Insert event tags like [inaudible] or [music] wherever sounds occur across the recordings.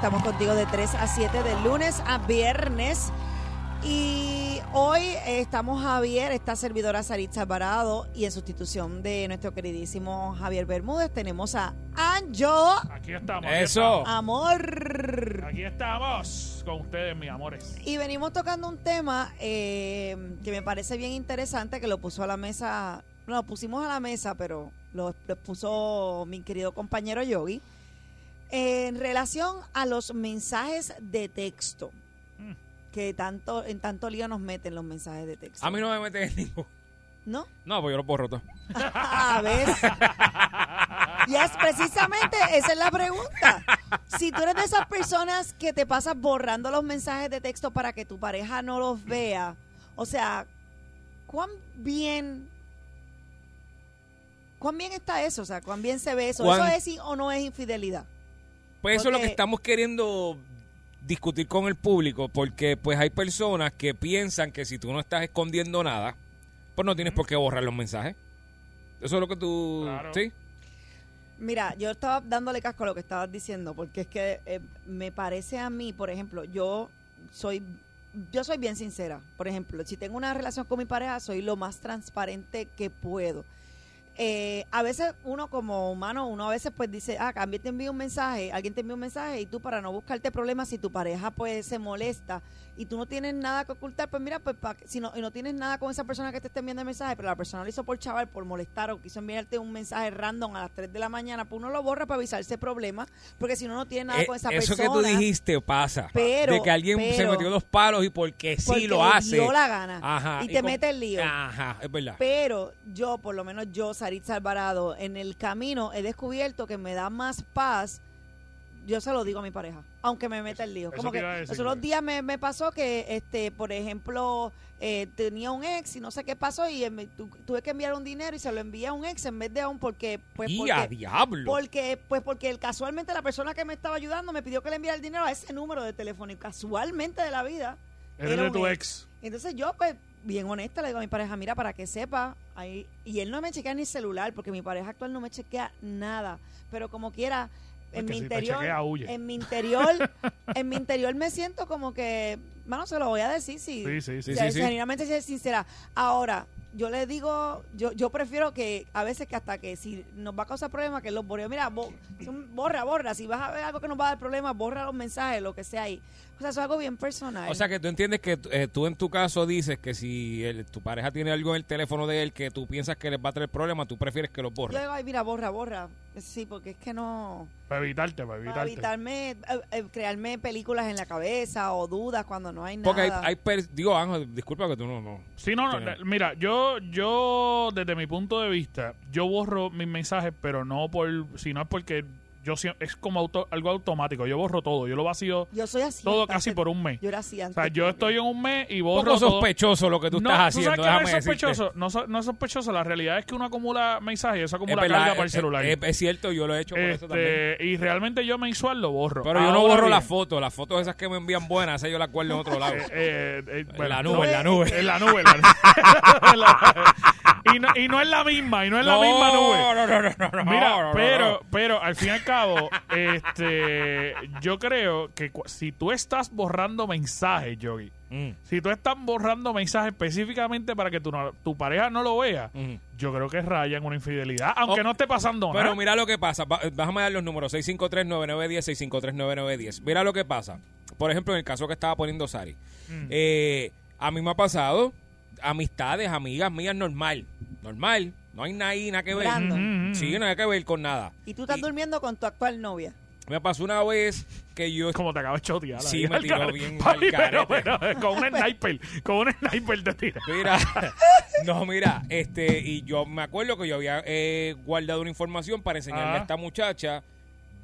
Estamos contigo de 3 a 7 de lunes a viernes. Y hoy estamos Javier, esta servidora Saritza Alvarado y en sustitución de nuestro queridísimo Javier Bermúdez tenemos a Anjo Aquí estamos. aquí Eso. Amor. Aquí estamos con ustedes, mis amores. Y venimos tocando un tema eh, que me parece bien interesante, que lo puso a la mesa, no, lo pusimos a la mesa, pero lo, lo puso mi querido compañero Yogi, en relación a los mensajes de texto, Mm. que tanto en tanto lío nos meten los mensajes de texto. A mí no me meten en ningún. ¿No? No, pues yo lo borro todo. [laughs] A ver. Y es precisamente, esa es la pregunta. Si tú eres de esas personas que te pasas borrando los mensajes de texto para que tu pareja no los vea, o sea, ¿cuán bien, cuán bien está eso? O sea, ¿cuán bien se ve eso? ¿Cuán- ¿Eso es sí o no es infidelidad? Pues eso es lo que estamos queriendo discutir con el público, porque pues hay personas que piensan que si tú no estás escondiendo nada, pues no tienes por qué borrar los mensajes. Eso es lo que tú... Claro. ¿Sí? Mira, yo estaba dándole casco a lo que estabas diciendo, porque es que eh, me parece a mí, por ejemplo, yo soy yo soy bien sincera. Por ejemplo, si tengo una relación con mi pareja, soy lo más transparente que puedo. Eh, a veces uno como humano, uno a veces pues dice, ah, también te envío un mensaje, alguien te envía un mensaje y tú para no buscarte problemas, si tu pareja pues se molesta y tú no tienes nada que ocultar, pues mira, pues pa- si no, y no tienes nada con esa persona que te esté enviando el mensaje, pero la persona lo hizo por chaval, por molestar o quiso enviarte un mensaje random a las 3 de la mañana, pues uno lo borra para avisarse problemas, porque si no, no tiene nada Eh, con esa eso persona. que tú dijiste pasa. Pero- de que alguien se metió dos palos y porque sí porque lo hace. dio la gana Ajá, y te mete el lío. Ajá, es verdad. Pero yo, por lo menos yo, Saritza Alvarado, en el camino he descubierto que me da más paz. Yo se lo digo a mi pareja, aunque me meta el lío. eso Como que decir, los otros Luis. días me, me pasó que, este, por ejemplo, eh, tenía un ex y no sé qué pasó y eh, me- tu- tuve que enviar un dinero y se lo envié a un ex en vez de a un porque, pues, y porque, a diablo. porque, pues porque el- casualmente la persona que me estaba ayudando me pidió que le enviara el dinero a ese número de teléfono y casualmente de la vida Eres era de tu ex. ex. entonces yo, pues, bien honesta, le digo a mi pareja, mira, para que sepa, ahí, y él no me chequea ni celular, porque mi pareja actual no me chequea nada, pero como quiera, en mi si te interior, chequea, huye. en mi interior, [laughs] en mi interior me siento como que, bueno, se lo voy a decir, si, Sí, sí, sí. Sí. genuinamente sincera. Ahora, yo le digo, yo, yo prefiero que a veces que hasta que si nos va a causar problemas, que los borre. Mira, bo- borra, borra. Si vas a ver algo que nos va a dar problemas, borra los mensajes, lo que sea ahí. O sea, eso es algo bien personal. O sea que tú entiendes que eh, tú en tu caso dices que si el- tu pareja tiene algo en el teléfono de él que tú piensas que les va a traer problemas, tú prefieres que lo yo borre. digo, ay, mira, borra, borra. Sí, porque es que no... Para evitarte, para Para evitarte. evitarme, eh, eh, crearme películas en la cabeza o dudas cuando no hay nada. Porque hay, hay per- digo, Ángel, disculpa que tú no, no. Sí, no, no, mira, yo, yo, desde mi punto de vista, yo borro mis mensajes, pero no por, si no es porque yo es como auto- algo automático. Yo borro todo, yo lo vacío Yo soy así. todo casi por un mes. Yo era así O sea, yo estoy en un mes y borro poco todo. sospechoso lo que tú no, estás ¿tú haciendo, sabes que no es sospechoso, no, so- no es sospechoso, la realidad es que uno acumula mensajes y eso Es acumula verdad, carga para el es- celular. Es, es cierto, yo lo he hecho por eso también. Este, y realmente yo mensual lo borro. Pero yo no borro las fotos, las fotos esas que me envían buenas, esas yo las guardo en otro lado. [laughs] eh, eh, eh, en bueno, la no, nube, en la nube. En la nube. en la- [laughs] y, no, y no es la misma, y no es la misma nube. No, no, no, no, no, Mira, pero, pero al fin y al cabo, este, yo creo que si tú estás borrando mensajes, Yogi, Mm, si tú estás borrando mensajes específicamente para que tu, tu pareja no lo vea, mm. yo creo que raya en una infidelidad, aunque Oh, no esté pasando Pero nada. mira lo que pasa. Déjame dar los números. 653-9910, 653-9910. Mira lo que pasa. Por ejemplo, en el caso que estaba poniendo Sari. Mm. Eh, a mí me ha pasado amistades, amigas mías, normal. Normal. No hay nada ahí, nada que ver. Brandon. Ujú. Sí, nada que ver con nada. Y tú estás durmiendo con tu actual novia. Me pasó una vez que yo... Como te acabas de chotear. Sí, ahí, me al tiró garete. bien [laughs] Papi, al pero, garete. pero, con un sniper, con un sniper te tira. Mira, [laughs] no, mira, este, y yo me acuerdo que yo había eh, guardado una información para enseñarle Ajá. a esta muchacha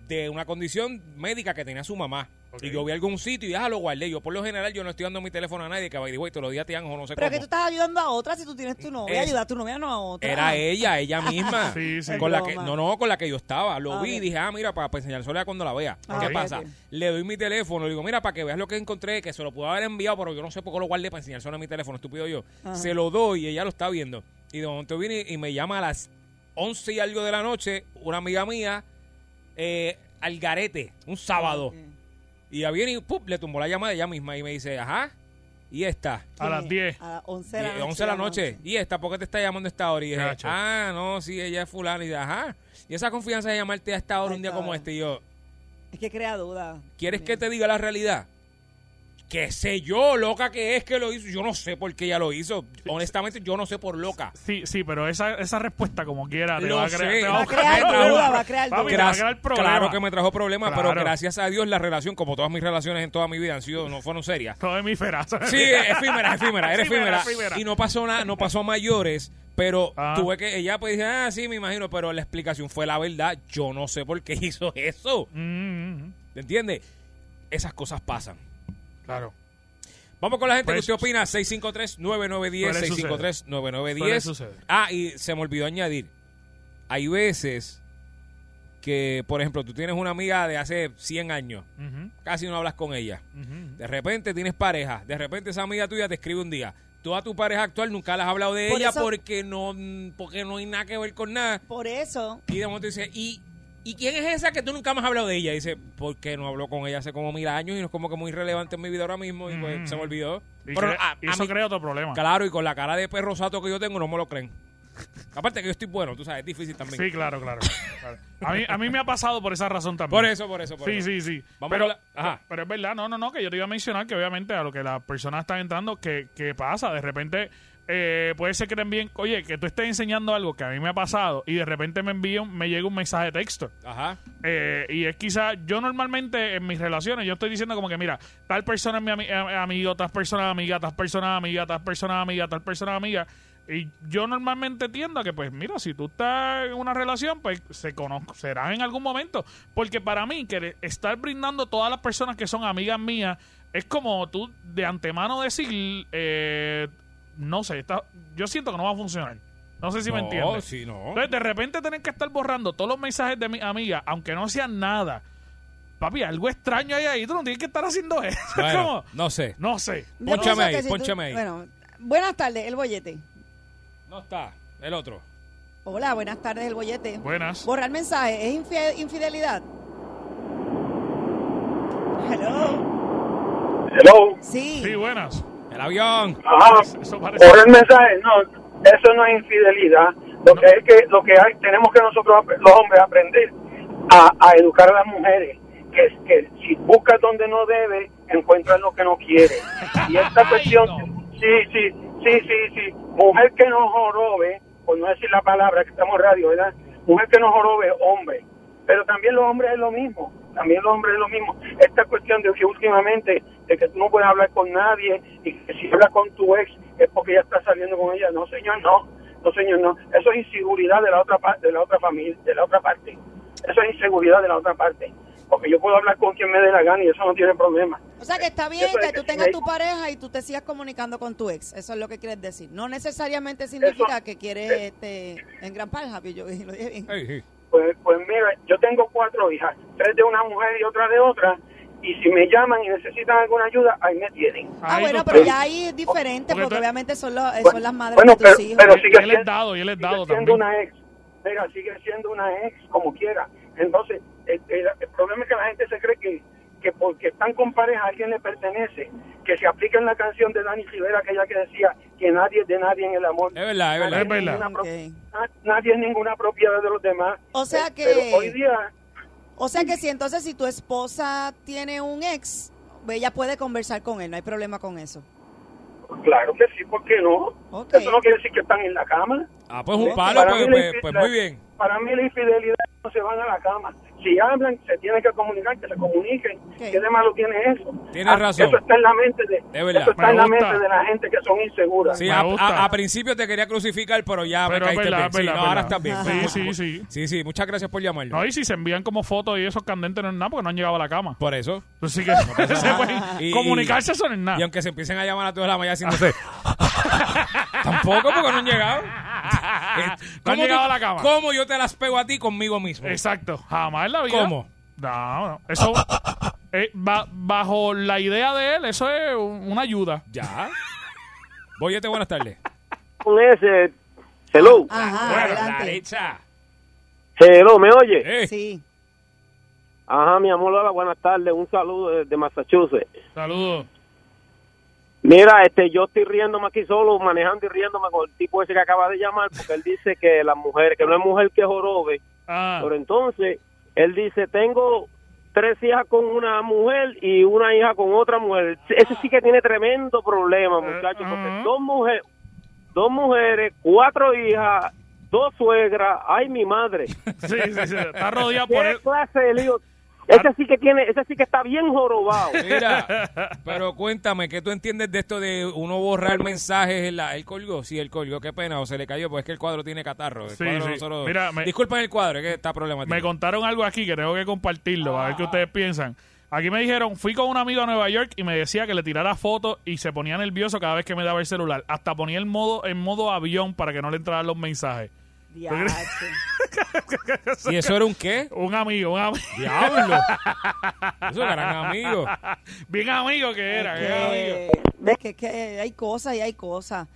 de una condición médica que tenía su mamá. Y yo vi algún sitio y ya lo guardé. Yo, por lo general, yo no estoy dando mi teléfono a nadie que va y digo, "Güey, te lo di a Tian o no sé Pero cómo. que tú estás ayudando a otra si tú tienes tu novia. Es- Ayuda a tu novia, no a otra. Era ella, ella [laughs] misma. Sí, sí. Con la que, no, no, con la que yo estaba. Lo Ah, vi y dije, ah, mira, para, para enseñárselo a cuando la vea. Ah, ¿Qué pasa? Le doy mi teléfono, le digo, mira, para que veas lo que encontré, que se lo pudo haber enviado, pero yo no sé por qué lo guardé para enseñárselo a mi teléfono, estúpido yo. Ajá. Se lo doy y ella lo está viendo. Y de momento viene y me llama a las 11 y algo de la noche, una amiga mía, eh, al garete, un sábado. Y ella viene y ¡pum! le tumbó la llamada ella misma y me dice, ajá, y esta. A las 10. A las 11 de la Y- noche. 11 de la llama noche. once. ¿Y esta por qué te está llamando a esta hora? Y dije, ah, no, sí, ella es fulana. Y dije, ajá. Y esa confianza de llamarte a esta hora un día como este. Y yo, Es que crea duda. ¿quieres que te diga la realidad? Que sé yo, loca que es que lo hizo. Yo no sé por qué ella lo hizo. Honestamente, yo no sé por loca. Sí, sí, pero esa, esa respuesta como quiera te Lo va a sé. crear, te Va a crear te va a duda, va a crear Papi, duda. te va a crear problema. claro que me trajo problemas, pero gracias a Dios la relación, como todas mis relaciones en toda mi vida han sido, no fueron serias. Todo hemisfera. Sí, efímera, efímera, era Efímera, efímera. efímera. Y no pasó nada, no pasó a mayores, pero Ah. tuve que, ella pues dice, ah, sí, me imagino, pero la explicación fue la verdad. Yo no sé por qué [laughs] hizo eso. Mm, mm, mm. ¿Te entiendes? Esas cosas pasan. Claro. Vamos con la gente Pues, que usted opina. 653-9910, suele suceder. 653-9910. Suele suceder. Ah, y se me olvidó añadir. Hay veces que, por ejemplo, tú tienes una amiga de hace 100 años. Casi no hablas con ella. De repente tienes pareja, de repente esa amiga tuya te escribe un día. Tú a tu pareja actual nunca le has hablado de Por ella eso- porque no porque no hay nada que ver con nada. Por eso, Y de momento dice, ¿y, ¿y quién es esa que tú nunca me has hablado de ella? Y dice, porque no hablo con ella hace como mil años y no es como que muy relevante en mi vida ahora mismo y pues Mm. se me olvidó. Y, Pero cre- a- y a eso mí- crea otro problema. Claro, y con la cara de perro sato que yo tengo no me lo creen. Aparte que yo estoy bueno, tú sabes, es difícil también. Sí, claro, claro. claro. A, mí, a mí me ha pasado por esa razón también. Por eso, por eso, por Sí, eso. sí, sí. Vamos pero, la- ajá. pero es verdad, no, no, no, que yo te iba a mencionar que obviamente a lo que las personas están entrando, que, que pasa, de repente eh, puede ser que te envíen, oye, que tú estés enseñando algo que a mí me ha pasado y de repente me envían, me llega un mensaje de texto. Ajá. Eh, y es quizá, yo normalmente en mis relaciones, yo estoy diciendo como que, mira, tal persona es mi ami- eh, amigo, tal persona es amiga, tal persona es amiga, tal persona es amiga, tal persona es amiga. Y yo normalmente tiendo a que, pues, mira, si tú estás en una relación, pues se conocerán en algún momento. Porque para mí, que estar brindando todas las personas que son amigas mías, es como tú de antemano decir, eh, no sé, está, yo siento que no va a funcionar. No sé si me No, entiendes. sí, no. Entonces, de repente tener que estar borrando todos los mensajes de mi amiga, aunque no sean nada. Papi, algo extraño hay ahí. Tú no tienes que estar haciendo eso. [laughs] Bueno, ¿Cómo? no sé. No sé. Pónchame ahí, si pónchame ahí. Bueno, buenas tardes, el bollete. No está. El otro. Hola, buenas tardes, el bollete. Buenas. Borrar mensaje, ¿es infi- infidelidad? Hello. Hello. Sí. Sí, buenas. El avión. Ajá. Eso parece. Por el mensaje, no, eso no es infidelidad. Lo que es que lo que hay, tenemos que nosotros los hombres aprender a, a educar a las mujeres que, que si buscas donde no debe encuentras lo que no quiere. Y esta [laughs] Ay, cuestión, no. sí, sí, sí, sí, sí, mujer que no jorobe, por no decir la palabra que estamos en radio, ¿verdad? Mujer que no jorobe, hombre. Pero también los hombres es lo mismo, también los hombres es lo mismo. Esta cuestión de que últimamente, de que tú no puedes hablar con nadie y que si hablas con tu ex es porque ya estás saliendo con ella. No, señor, no. No, señor, no. Eso es inseguridad de la otra parte, de la otra familia, de la otra parte. Eso es inseguridad de la otra parte. Porque yo puedo hablar con quien me dé la gana y eso no tiene problema. O sea que está bien es que tú que tengas tu pareja y tú te sigas comunicando con tu ex. Eso es lo que quieres decir. No necesariamente significa Eso- que quieres este, engrampar, Javi. [laughs] Yo lo dije bien. Ey, ey. Pues, pues mira, yo tengo cuatro hijas, tres de una mujer y otra de otra, y si me llaman y necesitan alguna ayuda, ahí me tienen. Ah, Ahí bueno, pero ya ahí es diferente Porque obviamente son, los, eh, Bueno, son las madres bueno, de tus pero- hijos. pero sigue él es siendo- dado, y él es sigue dado siendo también. una ex. Mira, sigue siendo una ex como quiera. Entonces, el, el- el problema es que la gente se cree que, que porque están con pareja a alguien le pertenece, que se aplica en la canción de Dani Rivera, aquella que decía que nadie es de nadie en el amor. Es verdad, es verdad. Nadie Es verdad. Nadie es ninguna propiedad de los demás. O sea que- Pero hoy día, O sea que si entonces si tu esposa tiene un ex, ella puede conversar con él, no hay problema con eso. claro que sí, ¿por qué no? Eso no quiere decir que están en la cama. Ah, pues un palo, Para pues, pues- pues muy bien. Para mí la infidelidad no se van a la cama. Si hablan, se tienen que comunicar, que se comuniquen. Ok. ¿Qué de malo tiene eso? Tienes Ah, razón. Eso está en la mente de, verdad. eso está en la mente de la gente que son inseguras. Sí, a, gusta. a- a principio te quería crucificar, pero ya Pero me caíste verdad, bien. es Sí, verdad, no, es ahora estás bien. Sí, sí, sí. Sí, sí, muchas gracias por llamarlo. No, y si se envían como fotos y esos candentes no es nada porque no han llegado a la cama. Por eso. Entonces sí que [laughs] se pueden Y- comunicarse eso no es Y nada. aunque se empiecen a llamar a todas la mañana haciéndose. [laughs] Tampoco porque no han llegado. No han ¿Cómo llegado tú- a la cama. ¿Cómo yo te las pego a ti conmigo mismo? Exacto. Jamás la vida. ¿Cómo? No, no. Eso, eh, ba- bajo la idea de él, eso es un- una ayuda. Ya. Boyete, buenas tardes. con ese. Hello, Ajá, Bueno, adelante. Hello, ¿me oye? Eh, Sí. Ajá, mi amor, hola, buenas tardes, un saludo desde Massachusetts. Saludos. Mira, este, yo estoy riéndome aquí solo, manejando y riéndome con el tipo ese que acaba de llamar, porque él dice que la mujer, que no es mujer que jorobe, Ah, pero entonces, él dice, tengo tres hijas con una mujer y una hija con otra mujer. Ese sí que tiene tremendo problema, muchachos, porque dos mujeres, dos mujeres, cuatro hijas, dos suegras, ay, mi madre. [laughs] sí, sí, sí. Está rodeado por ¿Qué clase de lío? Ese sí que tiene, ese sí que está bien jorobado. [laughs] Mira, pero cuéntame, ¿qué tú entiendes de esto de uno borrar mensajes? En la, ¿Él colgó? Sí, él colgó. Qué pena, o se le cayó, pues es que el cuadro tiene catarro. El Sí, cuadro sí. nosotros- Mira, me- Disculpen el cuadro, es que está problemático. Me contaron algo aquí que tengo que compartirlo, a ver qué ustedes piensan. Aquí me dijeron, fui con un amigo a Nueva York y me decía que le tirara fotos y se ponía nervioso cada vez que me daba el celular. Hasta ponía el modo en modo avión para que no le entraran los mensajes. [laughs] ¿Y eso era un qué? Un amigo, un amigo. Diablo. [laughs] Eso eran amigos. Bien amigo que era. bien amigo. que, ves que, que hay cosas y hay cosas.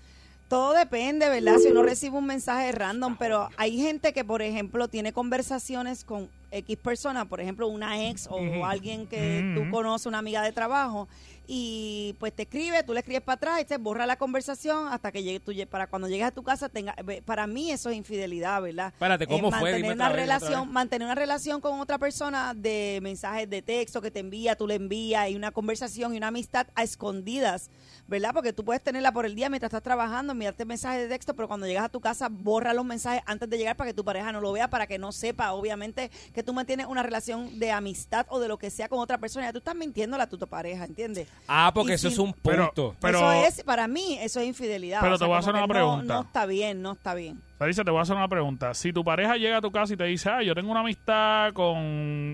Todo depende, ¿verdad? Si uno recibe un mensaje random, pero hay gente que, por ejemplo, tiene conversaciones con X persona, por ejemplo, una ex o alguien que tú conoces, una amiga de trabajo, y pues te escribe, tú le escribes para atrás y te borra la conversación hasta que llegue tú, para cuando llegues a tu casa tenga, para mí eso es infidelidad, ¿verdad? Eh, Espérate, ¿cómo fue? mantener Dime una vez, relación, mantener una relación con otra persona de mensajes de texto que te envía, tú le envías y una conversación y una amistad a escondidas, ¿verdad? Porque tú puedes tenerla por el día mientras estás trabajando, enviarte mensajes de texto, pero cuando llegas a tu casa borra los mensajes antes de llegar para que tu pareja no lo vea, para que no sepa, obviamente, que tú mantienes una relación de amistad o de lo que sea con otra persona. Ya tú estás mintiéndole a tu pareja, ¿entiendes? Ah, porque Y eso si- es un punto. pero- eso es, para mí, eso es infidelidad. Pero O sea, te voy a hacer una que no- pregunta. No, está bien, no está bien. Sarisa, te voy a hacer una pregunta. Si tu pareja llega a tu casa y te dice, ah, yo tengo una amistad con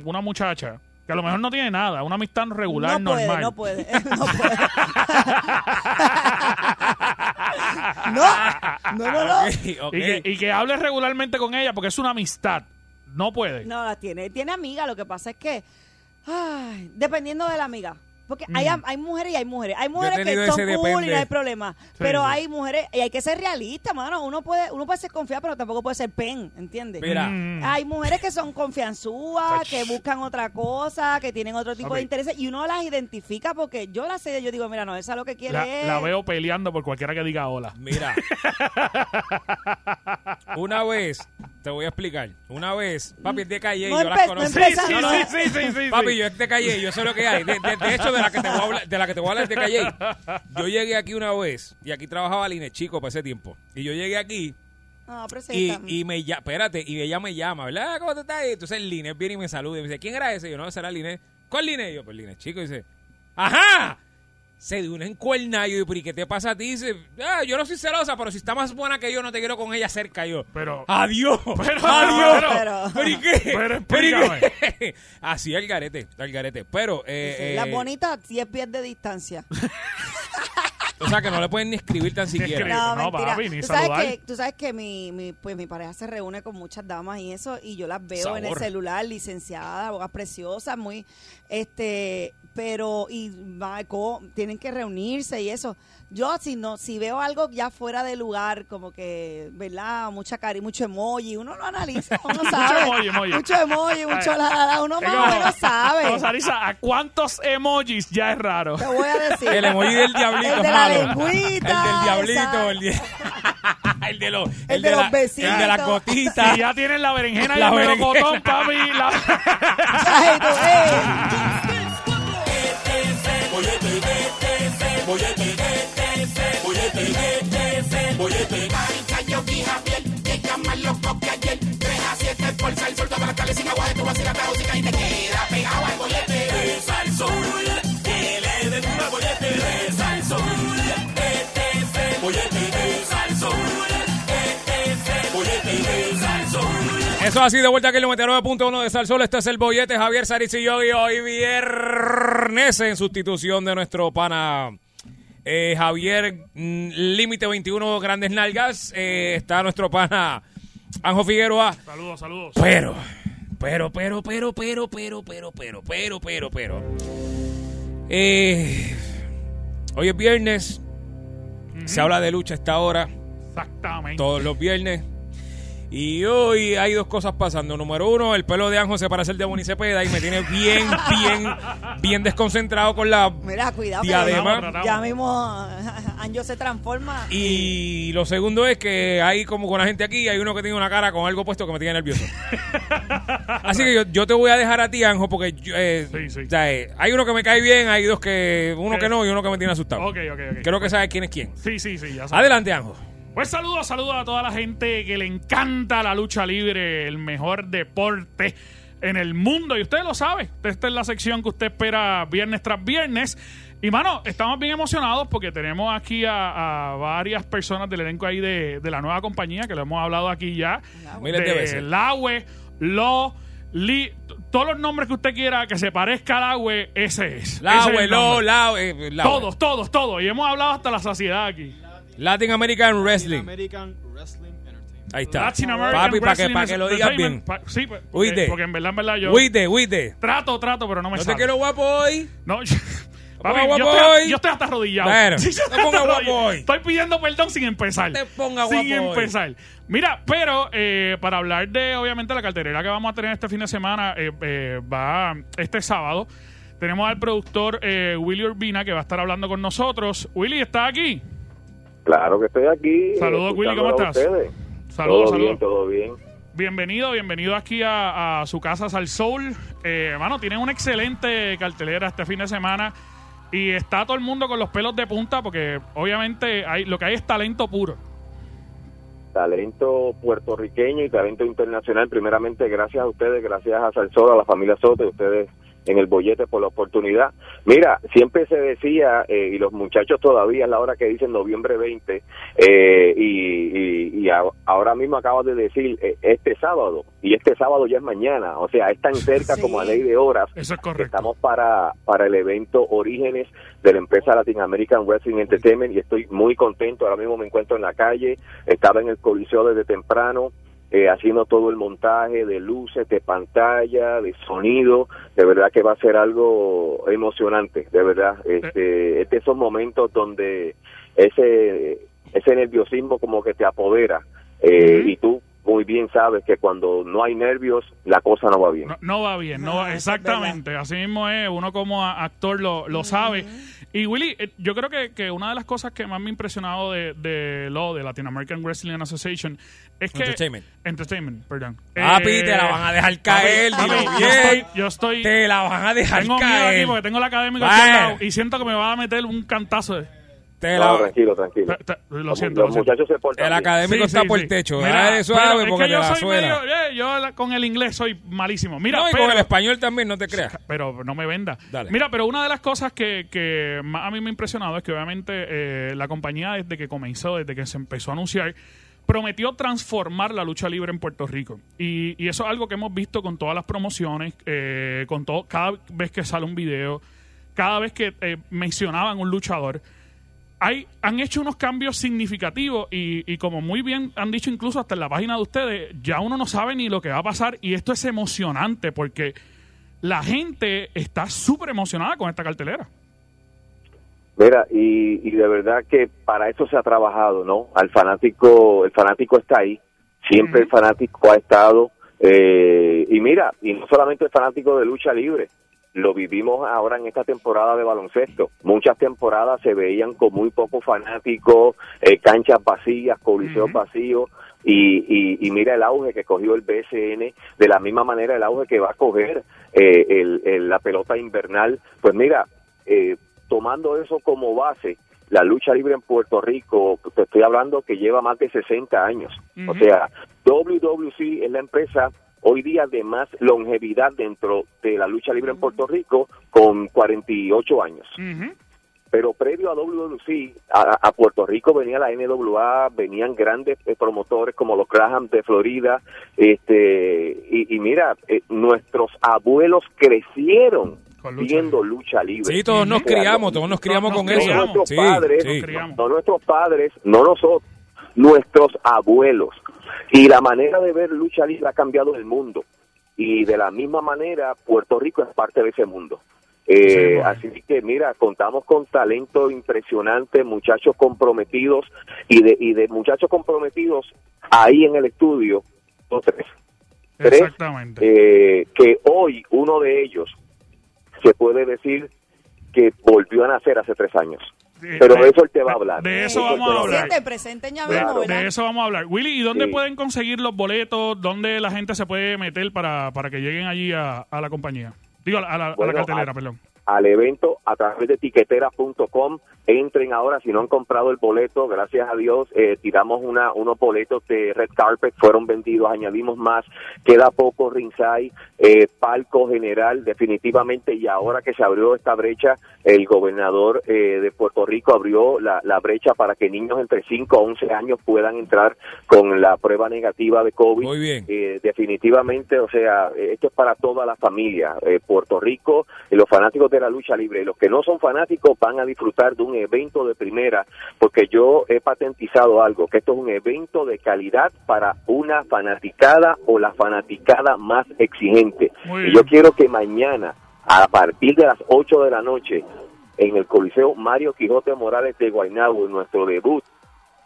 una muchacha, que a lo mejor no tiene nada, una amistad regular, no puede, normal. no puede, [laughs] no puede. [laughs] no, no, no, no. Y, que, y que hables regularmente con ella porque es una amistad. No puede. No la tiene. Tiene amiga, lo que pasa es que, ay, dependiendo de la amiga. Porque hay, Mm. hay mujeres y hay mujeres. Hay mujeres que son cool y no hay problema. pero sí. hay mujeres, y hay que ser realista, mano. Uno puede, uno puede ser confiado, pero tampoco puede ser pen, ¿entiendes? Mira, Mm. Hay mujeres que son confianzúas, que buscan otra cosa, que tienen otro tipo de intereses y uno las identifica porque yo las sé, yo digo, mira, no, esa lo que quiere La, es... la veo peleando por cualquiera que diga hola. Mira. [laughs] Una vez, te voy a explicar. Una vez, papi, es de calle y No yo las no conozco. empe- Sí, no, sí, no. sí, sí, sí, sí. Papi, yo es de calle, yo sé lo que hay. De, de- de hecho, de la que te voy a hablar, de la que te voy a hablar es de calle. Yo llegué aquí una vez y aquí trabajaba Line Chico para ese tiempo. Y yo llegué aquí pero y, me llama, espérate, y ella me llama, ¿verdad? ¿Cómo tú estás? Y entonces el Line viene y me saluda y me dice, ¿quién era ese? Y yo, no, será Line. ¿Cuál Line? Y yo, pues Line Chico. Y dice, ¡ajá! Se dio una encuerna y yo, ¿pero y qué te pasa a ti? Dice, ah, yo no soy celosa, pero si está más buena que yo, no te quiero con ella cerca. Yo, Pero, ¡Adiós! [laughs] Pero- ¡Adiós! pero- ¿Pero y qué? Pero ¿y explícame. qué? [laughs] Así al garete, al garete. Pero, eh, sí, eh, Las bonitas, 10 pies de distancia. [laughs] O sea, que no le pueden ni escribir tan siquiera. No, No, mentira. papi, ni tú, sabes saludar. que, tú sabes que mi, mi, pues, mi pareja se reúne con muchas damas y eso, y yo las veo en el celular, licenciadas, abogadas preciosas, muy, este, pero, y va, co- tienen que reunirse y eso. Yo, si no, si veo algo ya fuera de lugar, como que, ¿verdad? Mucha cari, mucho emoji, uno lo analiza, uno [laughs] sabe. emoji, emoji. Mucho emoji, mucho la, la, la, uno más o menos sabe. [laughs] como, Sarisa, ¿a cuántos emojis ya es raro? Te voy a decir. El emoji del diablito. [laughs] El de la el del diablito. El, de los, el, el de, de los la, vecinos. El de las gotitas. Y ya tienen la berenjena la y el melocotón, papi. La... por y te queda pegado bollete. Vuelta aquí el 99.1 de Salsol. Este es el bollete Javier y yo. Y hoy viernes en sustitución de nuestro pana eh, Javier mm, Límite 21 Grandes Nalgas. eh, está nuestro pana Anjo Figueroa. Saludos, saludos. Pero, pero, pero, pero, pero, pero, pero, pero, pero, pero, pero. Eh, hoy es viernes. Se habla de lucha a esta hora. Exactamente. Todos los viernes. Y hoy hay dos cosas pasando. Número uno, el pelo de Anjo se parece al de Bonnie Cepeda y me tiene bien, bien, bien desconcentrado con la Mira, cuidado. diadema. Tratamos, Ya mismo Anjo [laughs] se transforma. Y lo segundo es que hay como con la gente aquí, hay uno que tiene una cara con algo puesto que me tiene nervioso. [laughs] Así que yo, yo te voy a dejar a ti, Anjo, porque yo, eh, Sí, sí. o sea, eh, hay uno que me cae bien, hay dos que, uno que no y uno que me tiene asustado. Ok, ok, ok. Creo que sabes quién es quién. Sí, sí, sí, ya sabes. Adelante, Anjo. Pues saludos, saludos a toda la gente que le encanta la lucha libre, el mejor deporte en el mundo. Y usted lo sabe, esta es la sección que usted espera viernes tras viernes. Y mano, estamos bien emocionados porque tenemos aquí a, a varias personas del elenco ahí de, de la nueva compañía, que lo hemos hablado aquí ya. Miles de veces. Laue, Lo, Li, todos los nombres que usted quiera que se parezca al Laue, ese es. La Ese es el abuelo, nombre. la, eh, la- Todos, todos, todos. Y hemos hablado hasta la saciedad aquí. Latin American Wrestling. American Wrestling Entertainment. Ahí está. Latin American Papi, para que, pa' que lo digas bien. Pa- sí, pues, Oíste. porque, en verdad, en verdad yo Huite, huite. trato, trato, pero no me No te sale. quiero guapo hoy. No, [laughs] yo- Papi, yo, guapo estoy, hoy. yo estoy hasta arrodillado. Bueno, Sí, [laughs] yo no estoy ponga hasta guapo hoy. Estoy pidiendo perdón sin empezar. No te ponga Sin guapo hoy. empezar. Mira, pero eh, para hablar de, obviamente, la cartelera que vamos a tener este fin de semana, eh, eh, va este sábado. Tenemos al productor eh, Willy Urbina que va a estar hablando con nosotros. Willy, ¿está aquí? Claro que estoy aquí. Saludos, Willy, ¿cómo estás? Saludos, todo saludos. todo bien. Bienvenido, bienvenido aquí a, a su casa Sal Soul. Eh, hermano, tienen una excelente cartelera este fin de semana y está todo el mundo con los pelos de punta porque obviamente hay, lo que hay es talento puro. Talento puertorriqueño y talento internacional. Primeramente, gracias a ustedes, gracias a Salsora, a la familia Soto y ustedes en el bollete por la oportunidad. Mira, siempre se decía, eh, y los muchachos todavía es la hora que dicen noviembre 20, eh, y, y, y a- ahora mismo acabo de decir eh, este sábado, y este sábado ya es mañana, o sea, es tan cerca Sí. como a ley de horas. Eso es correcto. Estamos para, para el evento Orígenes de la empresa Latin American Wrestling Entertainment y estoy muy contento. Ahora mismo me encuentro en la calle, estaba en el Coliseo desde temprano, eh, haciendo todo el montaje de luces, de pantalla, de sonido. De verdad que va a ser algo emocionante, de verdad. Este, este esos momentos donde ese, ese nerviosismo como que te apodera eh, y tú muy bien sabes que cuando no hay nervios la cosa no va bien. No, no va bien, no, exactamente. Así mismo es, uno como actor lo, lo sabe. Y Willy, eh, yo creo que, que una de las cosas que más me ha impresionado de, de lo de Latin American Wrestling Association es que... Entertainment. Entertainment, perdón. Papi, Eh, te la van a dejar caer, papi, dilo yo bien. estoy- Yo estoy... Te la van a dejar tengo miedo caer. aquí porque tengo la académica Bueno. aquí al lado y siento que me va a meter un cantazo. De, Te No, la- tranquilo, tranquilo. Te- te- lo Los- siento, los lo siento. muchachos se portan el bien. académico Sí, está sí, por sí. el techo. Mira, suave es porque que yo la soy medio- eh, yo la- con el inglés soy malísimo. Mira, no, y pero, con el español también, no te creas. pero no me venda. Dale. Mira, pero una de las cosas que, que más a mí me ha impresionado es que obviamente eh, la compañía desde que comenzó, desde que se empezó a anunciar, prometió transformar la lucha libre en Puerto Rico. Y, y eso es algo que hemos visto con todas las promociones, eh, con todo, cada vez que sale un video, cada vez que eh, mencionaban un luchador. Hay, han hecho unos cambios significativos y, y como muy bien han dicho incluso hasta en la página de ustedes, ya uno no sabe ni lo que va a pasar y esto es emocionante porque la gente está súper emocionada con esta cartelera. Mira, y, y de verdad que para eso se ha trabajado, ¿no? Al fanático, el fanático está ahí, siempre el fanático ha estado, eh, y mira, y no solamente el fanático de lucha libre, lo vivimos ahora en esta temporada de baloncesto. Muchas temporadas se veían con muy pocos fanáticos, eh, canchas vacías, coliseos vacíos, y, y, y mira el auge que cogió el BSN, de la misma manera el auge que va a coger eh, el- el- la pelota invernal. Pues mira, eh, tomando eso como base, la lucha libre en Puerto Rico, te estoy hablando que lleva más de 60 años. O Ujú. sea, WWC es la empresa hoy día de más longevidad dentro de la lucha libre en Puerto Rico con 48 años. Ujú. Pero previo a WWC, a, a Puerto Rico venía la NWA, venían grandes eh, promotores como los Graham de Florida, este y, y mira, eh, nuestros abuelos crecieron viendo lucha libre. Sí, todos nos criamos, todos nos criamos con eso. nuestros padres, no nuestros padres, no nosotros, nuestros abuelos. Y la manera de ver lucha libre ha cambiado el mundo. Y de la misma manera, Puerto Rico es parte de ese mundo. Eh, Sí, bueno. Así que mira, contamos con talento impresionante, muchachos comprometidos y de, y de muchachos comprometidos ahí en el estudio, dos, tres. Tres, Exactamente. eh, que hoy uno de ellos se puede decir que volvió a nacer hace tres años. De- Pero de- eso él te va a hablar. de eso vamos va a hablar. Presenten, presenten ya Claro. De eso vamos a hablar. Willy, ¿y dónde Sí. pueden conseguir los boletos? ¿Dónde la gente se puede meter para, para que lleguen allí a, a la compañía? Digo, a la, a cartelera, a- perdón. Al evento a través de tiquetera.com. Entren ahora, si no han comprado el boleto, gracias a Dios, eh, tiramos una, unos boletos de Red Carpet, fueron vendidos, añadimos más, queda poco ringside, eh, palco general, definitivamente, y ahora que se abrió esta brecha, el gobernador eh, de Puerto Rico abrió la, la brecha para que niños entre 5 a 11 años puedan entrar con la prueba negativa de COVID. Muy bien. Eh, definitivamente, o sea, eh, esto es para toda la familia. Eh, Puerto Rico, y los fanáticos de la lucha libre, y los que no son fanáticos van a disfrutar de un evento de primera, porque yo he patentizado algo, que esto es un evento de calidad para una fanaticada o la fanaticada más exigente. Y yo quiero que mañana, a partir de las 8 de la noche, en el Coliseo Mario Quijote Morales de Guaynabo, en nuestro debut,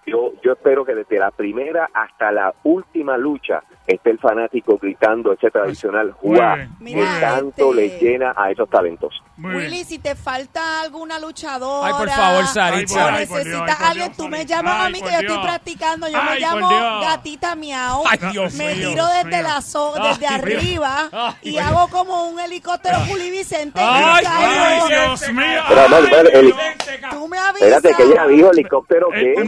yo, yo espero que desde la primera hasta la última lucha esté el fanático gritando ese tradicional ¡Juá! que tanto le llena a esos talentos. Muy bien. Willy, si te falta alguna luchadora. Ay, por favor, o Saritza. Dios, necesitas alguien, tú me llamas a mí que yo estoy practicando. Yo Ay, me llamo. Gatita Miau. Ay, Dios me tiro desde la so- Ay, desde arriba Ay, y hago como un helicóptero Juli Vicente. Ay, Dios mío. Tú me avisas. Espérate, que ella dijo helicóptero Eh, que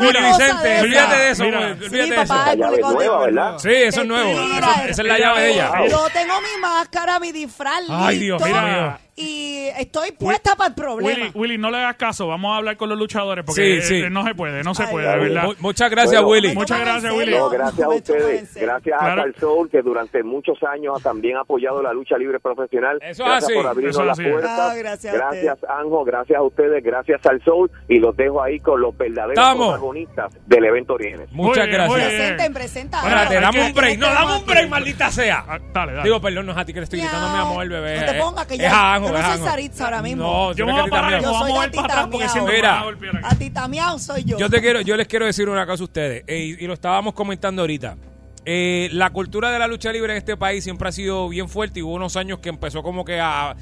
esa. olvídate de eso, Mira. güey, Sí, olvídate de eso. papá, La llave Helicóptero. nueva, ¿verdad? Sí, eso es nuevo. Mira, Eso- esa es la llave de ella. Yo tengo mi máscara, mi disfraz Ay, Dios mío. Y estoy puesta para el problema. Willy, Willy, no le hagas caso. Vamos a hablar con los luchadores porque Sí, eh, sí. eh, no se puede, no se Ay, puede, de verdad. Mu- Muchas gracias, Bueno, Willy. Muchas gracias. Willy. No, gracias a ustedes, gracias Claro. a Calzón, que durante muchos años ha también apoyado la lucha libre profesional. Eso gracias así, por abrirnos eso es las así. puertas. Ah, gracias a gracias, Anjo, gracias a ustedes, gracias al Soul, y los dejo ahí con los verdaderos Estamos. protagonistas del evento Orígenes. Muchas bien, gracias. Presenten, presenta. Espérate, dame un break. No, dame un break, maldita sea. Ah, dale, dale. Digo, perdón, no es a ti que le estoy gritando, mi amor, bebé. No te pongas que ya- Yo no soy. Saritza ahora mismo. No, yo me voy a parar. Yo soy para porque me Mira. a golpear aquí. A Tita Miau soy yo. Yo te quiero, yo les quiero decir una cosa a ustedes, eh, y, y lo estábamos comentando ahorita. Eh, la cultura de la lucha libre en este país siempre ha sido bien fuerte y hubo unos años que empezó como que a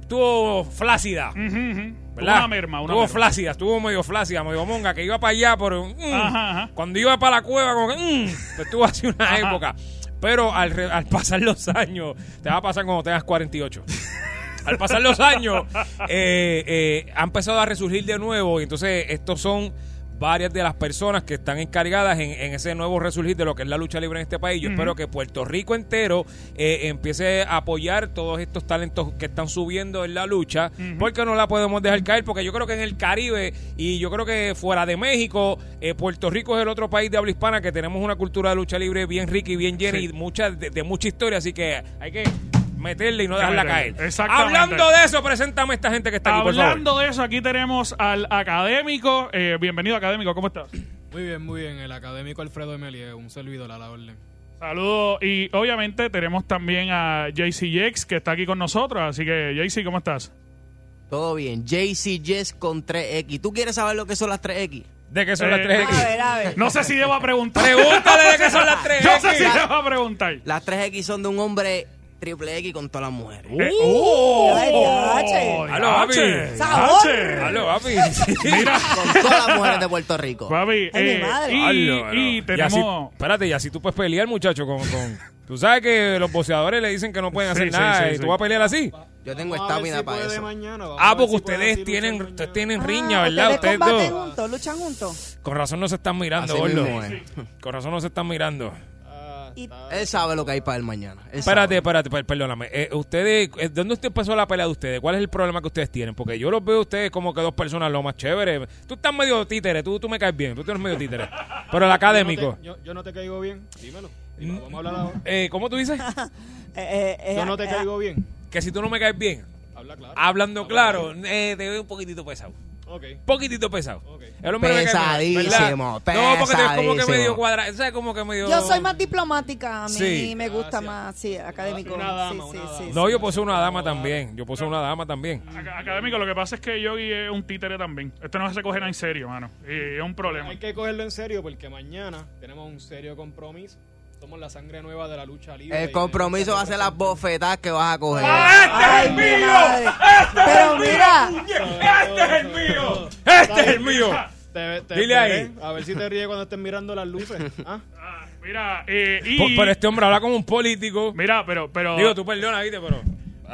estuvo flácida, Ujú, ujú. ¿verdad? Una merma, una estuvo merma. flácida, estuvo medio flácida, medio monga, que iba para allá, pero mm, Ajá, ajá. cuando iba para la cueva, como que mm, estuvo así una Ajá. época. Pero al, re- al pasar los años, te va a pasar cuando tengas 48. Al pasar los años, eh, eh, ha empezado a resurgir de nuevo. Y entonces, estos son varias de las personas que están encargadas en, en ese nuevo resurgir de lo que es la lucha libre en este país. Yo espero que Puerto Rico entero eh, empiece a apoyar todos estos talentos que están subiendo en la lucha, porque no la podemos dejar caer, porque yo creo que en el Caribe y yo creo que fuera de México, eh, Puerto Rico es el otro país de habla hispana que tenemos una cultura de lucha libre bien rica y bien llena Sí. y mucha de, de mucha historia, así que hay que meterle y no dejarla caer. Exactamente. Hablando de eso, preséntame a esta gente que está aquí, por favor. Hablando de eso, aquí tenemos al académico. Eh, bienvenido, académico, ¿cómo estás? Muy bien, muy bien. El académico Alfredo Emelie, un servidor a la orden. Saludos. Y obviamente tenemos también a JC Jex, que está aquí con nosotros. Así que, JC, ¿cómo estás? Todo bien. JC Jess con 3X. ¿Tú quieres saber lo que son las 3X? ¿De qué son Eh, las A 3X? ver, a ver. No sé si debo preguntar. Pregúntale de qué son las 3X. Yo [laughs] sé si debo preguntar. Las 3X son de un hombre triple X con todas las mujeres. Eh, ¡Oh! Ay, diache. Aló, papi. Sabor. diache. Aló, papi. Mira, Con todas las mujeres de Puerto Rico. papi. Ay, mi eh, madre. y, Aló, y aló. tenemos. así- espérate, y así tú puedes pelear, muchacho, con... con tú sabes que los boxeadores le dicen que no pueden Sí, hacer sí, nada sí, y sí. tú vas a pelear así. Yo tengo Vamos a ver estamina si para puede eso. mañana, vamos Ah, ver porque si puede ustedes tienen, ustedes tienen Ah, riña, ¿verdad? Ustedes Ustedes combaten dos. juntos, luchan juntos. Con razón no se están mirando, Así gordo. mismo es. Con razón no se están mirando. Y- Él sabe lo que hay para él mañana. Él Espérate, sabe. espérate, per- perdóname. Eh, ustedes, eh, ¿dónde usted empezó la pelea de ustedes? ¿Cuál es el problema que ustedes tienen? Porque yo los veo a ustedes como que dos personas lo más chévere. Tú estás medio títere, tú, tú me caes bien, tú tienes medio títere. Pero el académico. Yo no, te, yo, yo no te caigo bien. Dímelo. Dímelo, Vamos a hablar ahora. Eh, ¿Cómo tú dices? [laughs] Eh, eh, eh, Yo no te eh, caigo bien. Que si tú no me caes bien. Habla claro. Hablando claro, eh, te veo un poquitito pesado. Ok. Poquitito pesado. Ok. El hombre me cae Pesadísimo. No, porque te como que pesadísimo. medio cuadrado. ¿Sabes? Como que medio. Yo soy más diplomática, a mí Sí. me gusta Gracias. más, sí, académico. Una dama, sí, una sí, dama. sí, No, sí. yo poseo una dama también. Yo poseo una dama también. Ac- Académico, lo que pasa es que Yogi es un títere también. Esto no se coge nada en serio, mano. Y es un problema. Hay que cogerlo en serio porque mañana tenemos un serio compromiso. Somos la sangre nueva de la lucha libre. El compromiso va a ser las bofetadas que vas a coger. Ay, mi madre. Pero mira, ¡Este es el mío! ¡Este es el mío! Te, te Dile ahí. A ver si te ríes cuando estés mirando las luces. [laughs] ¿Ah? Ah, mira, eh, y. Pero este hombre habla como un político. Mira, pero. pero Digo, tú perdona, ¿viste? Pero.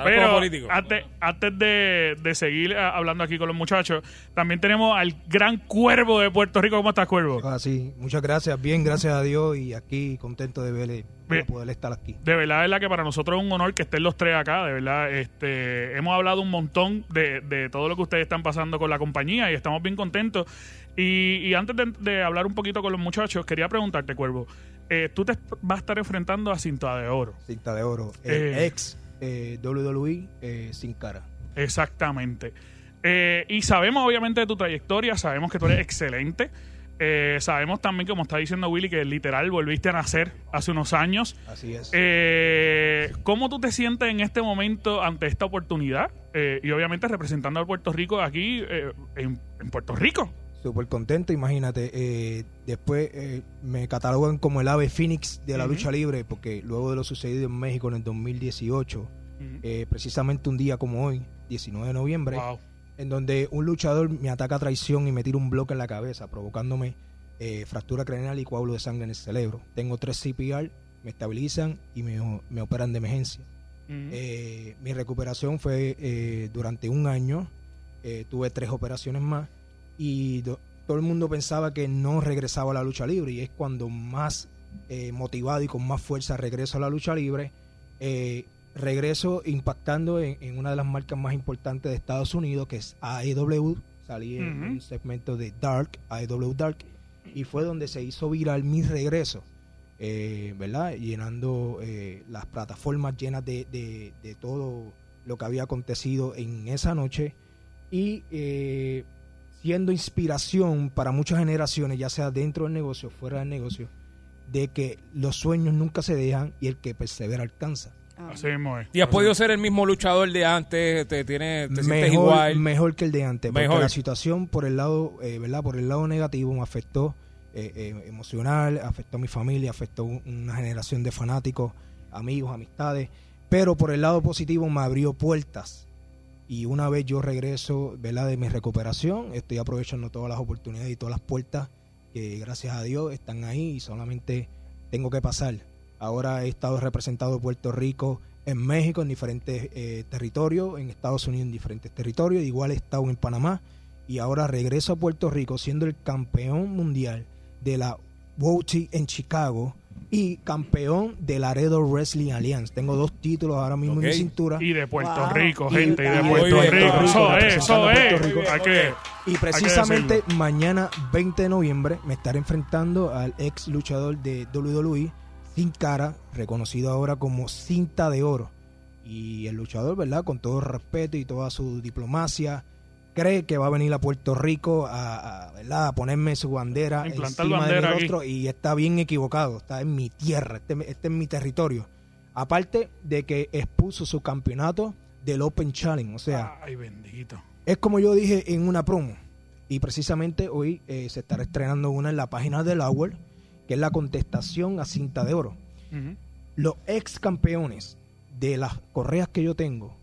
Pero como político. antes, antes de, de seguir ah, hablando aquí con los muchachos, también tenemos al gran cuervo de Puerto Rico. ¿Cómo estás, cuervo? Ah, sí. Muchas gracias. Bien, gracias a Dios y aquí contento de verle, de Bien. poder estar aquí. De verdad, de verdad que para nosotros es un honor que estén los tres acá. De verdad, este, hemos hablado un montón de, de todo lo que ustedes están pasando con la compañía y estamos bien contentos. Y, y antes de, de hablar un poquito con los muchachos, quería preguntarte, Cuervo, eh, tú te vas a estar enfrentando a Cinta de Oro. Cinta de oro. Eh. Eh, ex eh, WWE eh, sin cara. Exactamente. Eh, y sabemos obviamente de tu trayectoria, sabemos que tú eres excelente. Eh, sabemos también, como está diciendo Willy, que literal volviste a nacer hace unos años. Así es. Eh, ¿Cómo tú te sientes en este momento ante esta oportunidad? Eh, y obviamente representando a Puerto Rico aquí, en, en Puerto Rico. Súper contento, imagínate. eh, después eh, me catalogan como el ave Phoenix de la lucha libre porque luego de lo sucedido en México en el 2018, Ujú. eh, precisamente un día como hoy, 19 de noviembre, Wow. en donde un luchador me ataca a traición y me tira un bloque en la cabeza, provocándome eh, fractura craneal y coágulo de sangre en el cerebro. Tengo tres CPR, me estabilizan y me, me operan de emergencia. Eh, mi recuperación fue eh, durante un año, tuve tres operaciones más y do- todo el mundo pensaba que no regresaba a la lucha libre y es cuando más eh, motivado y con más fuerza regreso a la lucha libre. Eh, regreso impactando en, en una de las marcas más importantes de Estados Unidos, que es AEW. Salí en Ujú. un segmento de Dark, AEW Dark, y fue donde se hizo viral mi regreso, eh, ¿verdad? Llenando eh, las plataformas llenas de, de- de todo lo que había acontecido en esa noche y eh, siendo inspiración para muchas generaciones, ya sea dentro del negocio o fuera del negocio, de que los sueños nunca se dejan y el que persevera alcanza. Así mismo es. ¿Y has podido ser el mismo luchador de antes? ¿Te, tiene, te sientes mejor, igual? mejor que el de antes, porque Mejor. la situación por el lado, eh, ¿verdad? Por el lado negativo me afectó eh, eh, emocional, afectó a mi familia, afectó un- una generación de fanáticos, amigos, amistades, pero por el lado positivo me abrió puertas. Y una vez yo regreso, ¿verdad? De mi recuperación, estoy aprovechando todas las oportunidades y todas las puertas que gracias a Dios están ahí y solamente tengo que pasar. Ahora he estado representado Puerto Rico en México, en diferentes eh, territorios, en Estados Unidos en diferentes territorios, igual he estado en Panamá y ahora regreso a Puerto Rico siendo el campeón mundial de la WOT en Chicago y campeón de Laredo Wrestling Alliance. Tengo dos títulos ahora mismo en mi cintura. Y de Puerto Wow. Rico, gente, y de y de Puerto Rico. Rico, Eso es, representando eso a es. Puerto Rico. Hay que, Y precisamente mañana 20 de noviembre me estaré enfrentando al ex luchador de WWE Sin Cara, reconocido ahora como Cinta de Oro. Y el luchador, ¿verdad? Con todo el respeto y toda su diplomacia, cree que va a venir a Puerto Rico a, a, ¿verdad? a ponerme su bandera Implantar encima bandera de mi aquí. rostro y está bien equivocado. Está en mi tierra, este, este es mi territorio. Aparte de que expuso su campeonato del Open Challenge. O sea, Ay, bendito. es como yo dije en una promo. Y precisamente hoy eh, se estará estrenando una en la página del Hour, que es la contestación a cinta de oro. Los ex campeones de las correas que yo tengo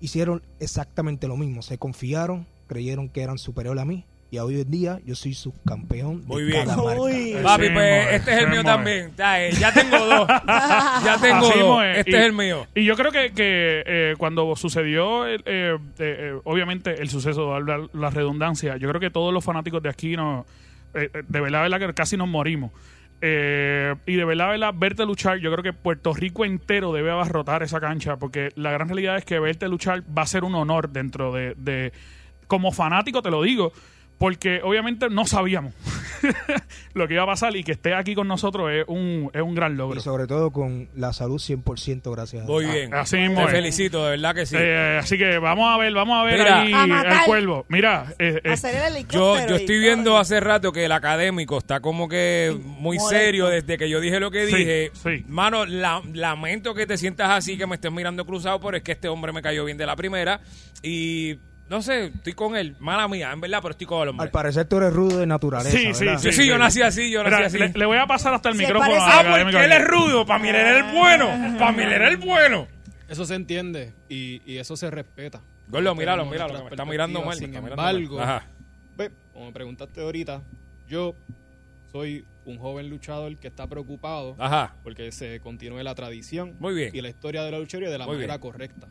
hicieron exactamente lo mismo. Se confiaron, creyeron que eran superior a mí. Y hoy en día yo soy subcampeón Muy de bien. cada marca. Uy. Papi, pues este es el sí, mío también. Ya, eh, ya tengo dos. [laughs] ya tengo Así dos. moe. Este Y- es el mío. Y yo creo que, que eh, cuando sucedió, eh, eh, eh, obviamente, el suceso, la, la redundancia, yo creo que todos los fanáticos de aquí, eh, eh, de verdad, verdad, que casi nos morimos. Eh, y de verdad, verdad, verte luchar, yo creo que Puerto Rico entero debe abarrotar esa cancha, porque la gran realidad es que verte luchar va a ser un honor dentro de... de como fanático te lo digo, porque obviamente no sabíamos [laughs] [laughs] lo que iba a pasar y que esté aquí con nosotros es un, es un gran logro. Y sobre todo con la salud 100% gracias a Muy bien. así mismo Te es. felicito, de verdad que sí. Eh, así que vamos a ver, vamos a ver Mira. ahí A matar. el cuervo. Mira, eh, eh, Hacer el Yo, yo estoy viendo hace rato que el académico está como que muy molesto. serio desde que yo dije lo que Sí, dije. sí. Mano, la- lamento que te sientas así, que me estés mirando cruzado, pero es que este hombre me cayó bien de la primera. Y no sé, estoy con él. Mala mía, en verdad, pero estoy con el hombre. Al parecer tú eres rudo de naturaleza, sí, sí, ¿verdad? sí, Sí, yo nací así, yo nací Mira, así. Le, le voy a pasar hasta el Se micrófono parece- Ah, porque él es rudo. Para mí él era el bueno. Para mí él era el bueno. Eso se entiende y, y eso se respeta. Gordo, míralo, míralo, que me está mirando mal. Sin está mirando embargo, mal. Ajá. ve, como me preguntaste ahorita, yo soy un joven luchador que está preocupado Ajá. porque se continúe la tradición Muy bien. y la historia de la luchería de la Muy manera bien. correcta.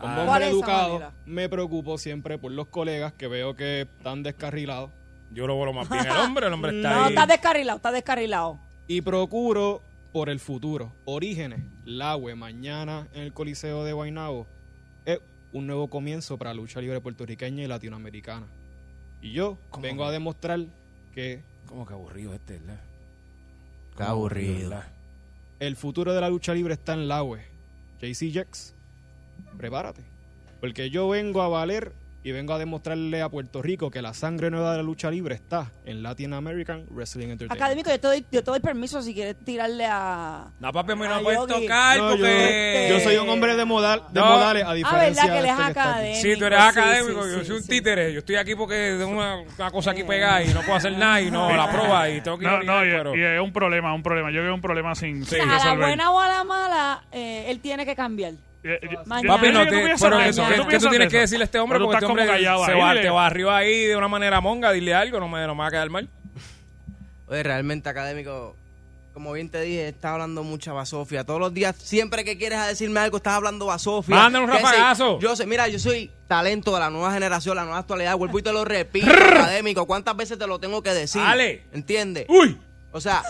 Ah. Como ¿Cuál hombre educado, manera? me preocupo siempre por los colegas que veo que están descarrilados Yo lo vuelo más bien el hombre, el hombre [laughs] está No, ahí. está descarrilado, está descarrilado. y procuro por el futuro. Orígenes, Lagüe, mañana en el Coliseo de Guaynabo, es un nuevo comienzo para la lucha libre puertorriqueña y latinoamericana. Y yo ¿Cómo vengo que? a demostrar que Como que aburrido este, ¿verdad? Qué aburrido. el futuro de la lucha libre está en Lagüe. JC Jex, prepárate. Porque yo vengo a valer y vengo a demostrarle a Puerto Rico que la sangre nueva de la lucha libre está en Latin American Wrestling Entertainment. Académico, yo te, doy, yo te doy permiso si quieres tirarle a... No, papi, mí no Ah, me puedes tocar No, yo, porque... yo soy un hombre de, modal, de No. modales, a Ah, diferencia ¿verdad que de él es este académico? Sí, tú eres Sí, académico, sí, yo soy un sí. títere. Yo estoy aquí porque tengo una, una cosa aquí pegada y no puedo hacer nada y no la prueba y tengo que ir a No, no, orinar, y, pero- y es un problema, un problema. Yo veo un problema sin, sin a la buena o a la mala, eh, él tiene que cambiar. Eh, Mañana. Papi, no ¿qué tú te, piensas pero que, eso? que- ¿Qué que tú piensas tienes que decirle a este hombre porque este hombre como callado se ahí, va, te va arriba ahí de una manera monga, dile algo, no me, no me va a quedar mal. Oye, realmente académico, como bien te dije, estás hablando mucha basofia. Todos los días, siempre que quieres decirme algo, estás hablando basofia. Mándale un rafagazo. yo sé, mira, yo soy talento de la nueva generación, la nueva actualidad. Vuelvo y te lo repito, académico. ¿Cuántas veces te lo tengo que decir? Dale. ¿Entiendes? ¡Uy! O sea,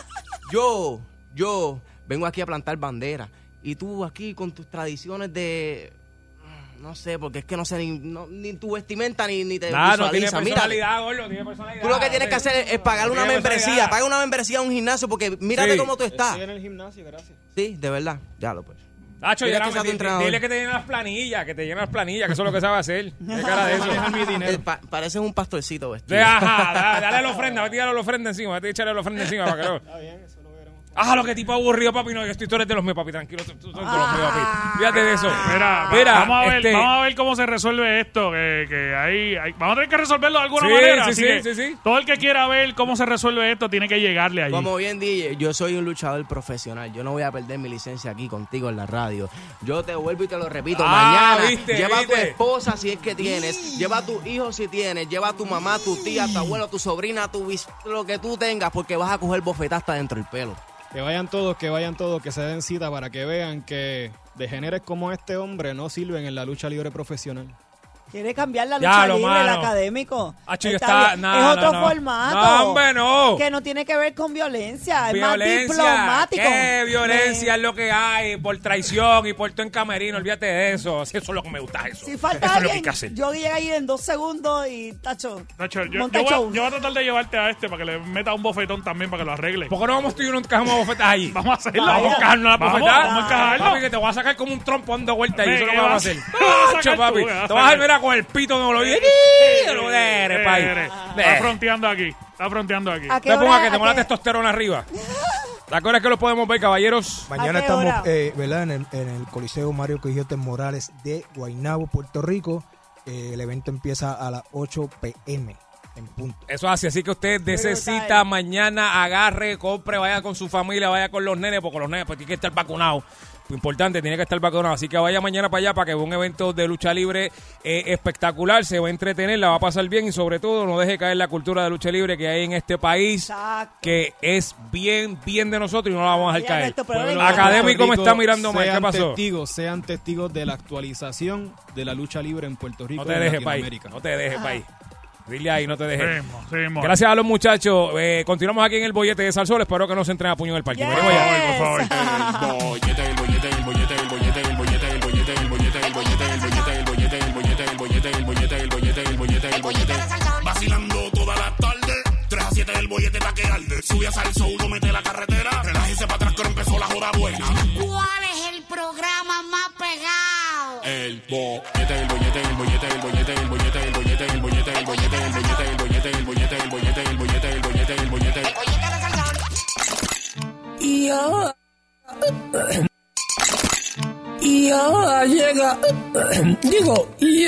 yo, yo vengo aquí a plantar bandera. Y tú aquí con tus tradiciones de... No sé, porque es que no sé ni, no- ni tu vestimenta ni, ni te Nada, no tiene personalidad, gordo, tiene personalidad. Tú lo que tienes que hacer es, es pagar una membresía. Paga una membresía a un gimnasio porque mírate Sí. cómo tú estás. Estoy en el gimnasio, gracias. Sí, de verdad. Ya lo pues. Nacho, Dile que sea tu dile, entrenador. dile que te llenen las planillas, que te llenen las planillas, que eso es lo que sabe hacer. [laughs] ¿Qué cara de eso? Eh, dinero. pa- pareces un pastorcito vestido. De- ajá, da- dale la ofrenda, vete a tirarle la ofrenda encima, vete a echarle la ofrenda encima [laughs] para que lo... Está bien, eso. Ah, lo que tipo aburrido, papi, no, yo estoy, tú eres de los míos, papi, tranquilo, tú, tú- eres de los míos, papi. Fíjate de eso. Mira, Mira, vamos, a ver, este- vamos a ver cómo se resuelve esto. Que, que hay, hay- vamos a tener que resolverlo de alguna Sí, manera. sí, así sí, que sí, sí. Todo el que quiera ver cómo se resuelve esto tiene que llegarle allí. Como bien dije, yo soy un luchador profesional. Yo no voy a perder mi licencia aquí contigo en la radio. Yo te vuelvo y te lo repito. Ah, Mañana viste, lleva a tu esposa si es que tienes. Lleva a tu hijo si tienes. Lleva a tu mamá, tu tía, tu abuelo, tu sobrina, tu bis- lo que tú tengas porque vas a coger bofetadas dentro del pelo. Que vayan todos, que vayan todos, que se den cita para que vean que degeneres como este hombre no sirven en la lucha libre profesional. Quiere cambiar la Ya, lucha lo libre, el académico. Acho, yo Está no, es otro no. formato. No, hombre, no. Que no tiene que ver con violencia. Es más Violencia. diplomático. ¿Qué violencia Eh, es lo que hay? Por traición y por todo en camerino. Olvídate de eso. Eso es lo que me gusta. Eso. Si falta eso es lo que hay alguien, que hacer. yo llegué ahí en dos segundos y tacho. Nacho, yo, voy, a- show. yo voy a tratar de llevarte a este para que le meta un bofetón también para que lo arregle. ¿Por qué no vamos tú y yo nos encajamos bofetas allí? [laughs] Vamos a hacerlo. Vamos a encajarnos a la Vamos, bofetada. vamos a encajarlo. Papi, que te voy a sacar como un trompo dando vueltas y eso es lo ¿qué que vamos a hacer. Te vas a con el pito no lo vi. Lo de, papi. eh, Ve. Está fronteando aquí. Está fronteando aquí. ¿A qué Te ponga que tengo la testosterona arriba. [laughs] ¿La cosa es que lo podemos ver, caballeros? Mañana estamos eh, ¿verdad? En, el, en el Coliseo Mario Quijote Morales de Guaynabo, Puerto Rico. Eh, el evento empieza a las 8 pm en punto. Eso es así, así que usted necesita mañana, agarre, compre, vaya con su familia, vaya con los nenes, porque los nenes pues, tienen que estar vacunados. Importante, tiene que estar vacunado. Así que vaya mañana para allá para que vea un evento de lucha libre eh, espectacular. Se va a entretener, la va a pasar bien y sobre todo no deje caer la cultura de lucha libre que hay en este país, Exacto. que es bien, bien de nosotros y no la vamos a dejar caer. Pero Académico me está mirando mal. ¿Qué sean pasó? testigos, sean testigos de la actualización de la lucha libre en Puerto Rico No te y en dejes, país. No te dejes, país. Dile ahí, no te dejes. Gracias a los muchachos. Eh, continuamos aquí en el bollete de Salsol. Espero que no se entren a puño en el parque. Yes. Por favor. El bollete, el bollete, el bollete, el bollete, el bollete, el bollete, el bollete, el bollete, el bollete, el bollete, el bollete, el bollete, el bollete, el bollete, el bollete, el bollete. Vacilando toda la tarde. 3 a 7 el bollete pa' que arde. Sube a salso,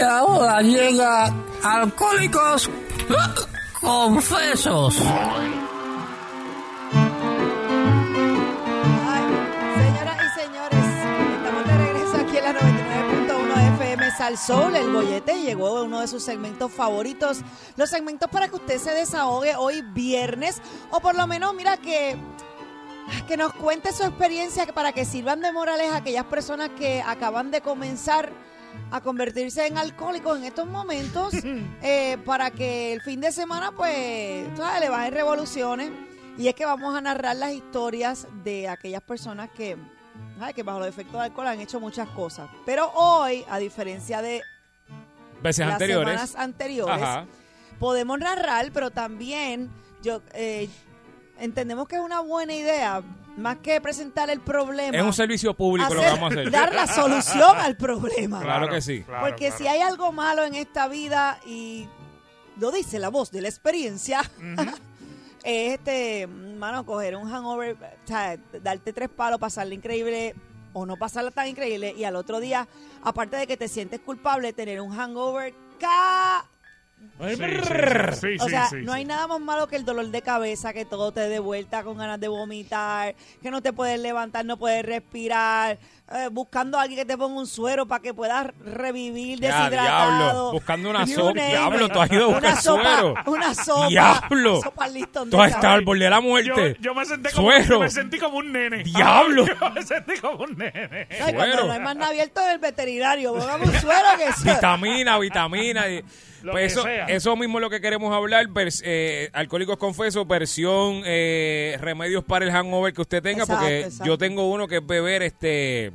Ahora llega. Alcohólicos Confesos. Señoras y señores, estamos de regreso aquí en la 99.1 FM Sal Soul. El bollete llegó uno de sus segmentos favoritos. Los segmentos para que usted se desahogue hoy viernes. O por lo menos, mira que. Que nos cuente su experiencia para que sirvan de morales a aquellas personas que acaban de comenzar a convertirse en alcohólicos en estos momentos [laughs] eh, para que el fin de semana pues ¿sabes? le bajen revoluciones y es que vamos a narrar las historias de aquellas personas que, ¿sabes? que bajo los efectos de alcohol han hecho muchas cosas. Pero hoy, a diferencia de Veces las anteriores. semanas anteriores, Ajá. podemos narrar, pero también yo eh, entendemos que es una buena idea, más que presentar el problema. Es un servicio público lo que vamos a hacer. Dar la solución al problema. Claro que sí. claro, Porque claro. si hay algo malo en esta vida y lo dice la voz de la experiencia, [laughs] es este, mano, coger un hangover, o sea, darte tres palos, pasarla increíble o no pasarla tan increíble y al otro día, aparte de que te sientes culpable, tener un hangover ca Sí, sí, sí, sí, o sea, sí, no hay nada más malo que el dolor de cabeza, que todo te dé vuelta con ganas de vomitar, que no te puedes levantar, no puedes respirar, eh, buscando a alguien que te ponga un suero para que puedas revivir Ya, deshidratado. diablo, buscando una You sopa. Diablo, tú has ido a buscar una sopa, suero. Una sopa. Diablo. Sopa Lipton de Tú has estado al borde de la Yo, muerte. yo me senté como, Suero. yo me sentí como un nene. Diablo. [laughs] Yo me sentí como un nene. No, cuando Suero. no hay más nada abierto es el veterinario. Pongamos un suero que. [laughs] Vitamina, vitamina. y- Lo pues que eso, sea. eso mismo es lo que queremos hablar. vers- eh, Alcohólicos Confesos, versión eh, remedios para el hangover que usted tenga. Exacto, porque exacto. yo tengo uno que es beber este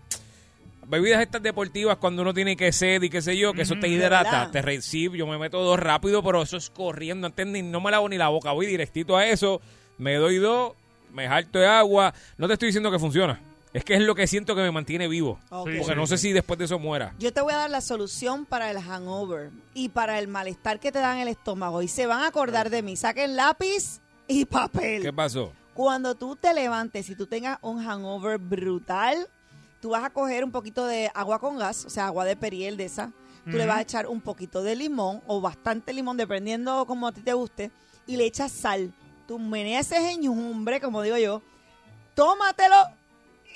bebidas estas deportivas cuando uno tiene que sed y qué sé yo, que eso te hidrata, te recibe, yo me meto dos rápido, pero eso es corriendo, antes ni, no me lavo ni la boca, voy directito a eso, me doy dos, me jalto de agua, no te estoy diciendo que funciona, es que es lo que siento que me mantiene vivo, porque no sé si después de eso muera. Yo te voy a dar la solución para el hangover y para el malestar que te da en el estómago. Y se van a acordar de mí. Saquen lápiz y papel. ¿Qué pasó? Cuando tú te levantes y tú tengas un hangover brutal, tú vas a coger un poquito de agua con gas, o sea, agua de periel de esa. Tú le vas a echar un poquito de limón o bastante limón, dependiendo como a ti te guste, y le echas sal. Tú meneas ese enjumbre, como digo yo, tómatelo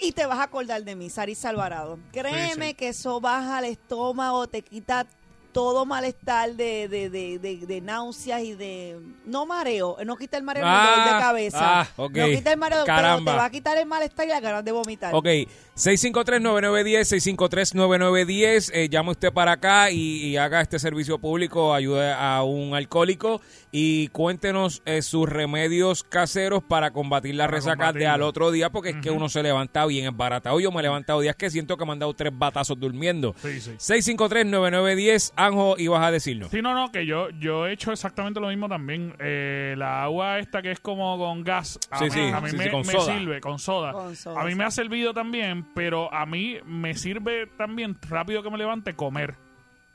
y te vas a acordar de mí, Saris Alvarado. Créeme Sí, sí. que eso baja el estómago, te quita todo malestar de, de, de, de, de náuseas y de... No mareo, no quita el mareo Ah, dolor de cabeza. ah, ok. No quita el mareo, pero Caramba. te va a quitar el malestar y la ganas de vomitar. Ok, 653-9910, 653-9910, eh, llame usted para acá y, y haga este servicio público, ayude a un alcohólico y cuéntenos eh, sus remedios caseros para combatir la Para resaca de al otro día, porque es que uno se levanta bien embaratado. Yo me he levantado días que siento que me han dado tres batazos durmiendo. Sí, sí. 653-9910, Anjo, ibas a decirnos. Sí, no, no, que yo, yo he hecho exactamente lo mismo también. Eh, la agua esta que es como con gas, a Sí, mí, sí, a mí sí, me, sí, con me soda. sirve, con soda. Con soda, a mí me ha servido también, pero a mí me sirve también rápido que me levante comer.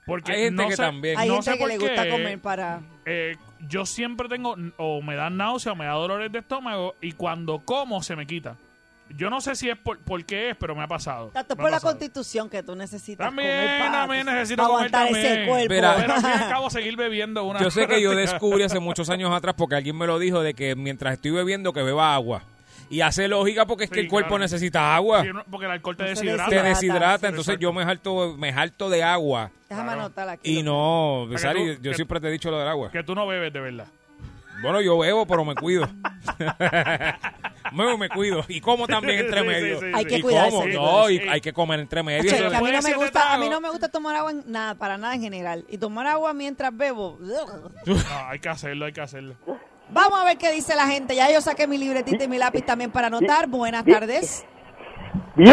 Porque Hay gente no que sé, también. Hay no gente sé que por le gusta qué, comer para... eh, yo siempre tengo o me dan náusea o me da dolores de estómago y cuando como se me quita. Yo no sé si es por, por qué es, pero me ha pasado. Tanto Me por la pasado. constitución que tú necesitas También, comer también necesito comer aguantar también. ese cuerpo. Mira. Pero al fin y al [laughs] cabo seguir bebiendo una Yo sé que yo descubrí hace muchos años atrás porque alguien me lo dijo de que mientras estoy bebiendo que beba agua. Y hace lógica porque es que el cuerpo claro. necesita agua. Sí, porque el alcohol te No deshidrata. te deshidrata, entonces Exacto. yo me jalto, me jalto de agua. Déjame Claro. anotar aquí. Y no, Sari, tú- yo que- siempre te he dicho lo del agua. Que tú no bebes de verdad. Bueno, yo bebo, pero me cuido. me, me cuido. Y como también entre Sí, sí, medio. sí, Hay que cuidarse, no, y hay que comer entre medio. Que a mí no me gusta, a mí no me gusta tomar agua en nada, para nada en general. Y tomar agua mientras bebo. [laughs] No, hay que hacerlo, hay que hacerlo. Vamos a ver qué dice la gente. Ya yo saqué mi libretita y mi lápiz también para anotar. Buenas tardes. Eh.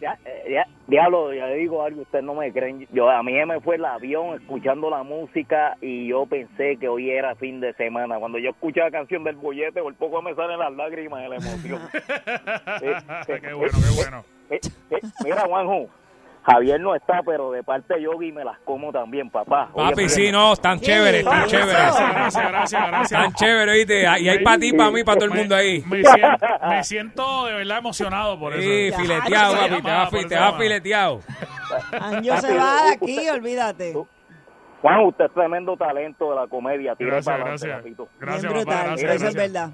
Ya, eh, ya, diablo, ya le digo algo, ustedes no me creen. Yo A mí me fue el avión escuchando la música y yo pensé que hoy era fin de semana. Cuando yo escuché la canción del bollete, por poco me salen las lágrimas de la emoción. [laughs] qué bueno, qué bueno. Eh, eh, mira, Juanjo, Javier no está, pero de parte de Yogi me las como también, papá. Papi, Oye, sí, no, están chéveres, están chéveres. Gracias, gracias, gracias. Están chéveres, ¿viste? Y hay para ti, para mí, para todo el mundo ahí. Me siento, me siento de verdad emocionado por eso. Sí, fileteado, papi, te vas te fileteado. Anjo se va de aquí, olvídate. Juan, usted es tremendo talento de la comedia. Gracias, gracias. papito. Gracias, papá, gracias, Eso es gracias. verdad.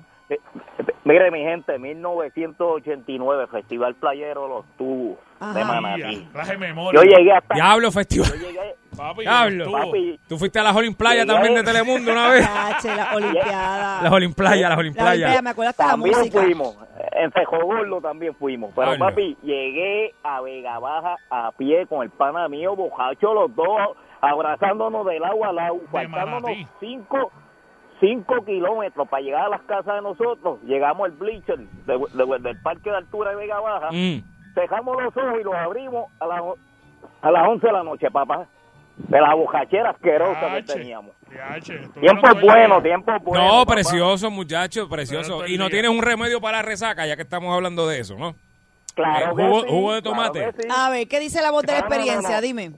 Mire, mi gente, 1989, Festival Playero Los Tubos de. Manatí. Traje memoria. Yo llegué hasta... Diablo, festival. Yo llegué... Papi, Diablo. Papi, Tú fuiste a las Olimplaya Llegué. también de Telemundo una vez. La. Las Olimplaya, las La Olimplaya. Olimpiada, me acuerdo hasta la También música. fuimos. En Fejogordo también fuimos. Pero, papi, llegué a Vega Baja a pie con el pana mío, bojacho, los dos, abrazándonos del agua al agua, faltándonos Manatí. cinco, cinco kilómetros para llegar a las casas de nosotros. Llegamos al bleacher de- de- del parque de altura de Vega Baja. Mm. Cerramos los ojos y los abrimos a las, a las 11 de la noche, papá. De la bojachera asquerosa que teníamos. Tiempo bueno, tiempo bueno. No, papá. precioso, muchacho, precioso. Y no tienes un remedio para la resaca, ya que estamos hablando de eso, ¿no? Claro Eh, que jugo- sí, jugo de claro tomate. que sí. A ver, ¿qué dice la voz de la No, no, no, experiencia? no. Dime.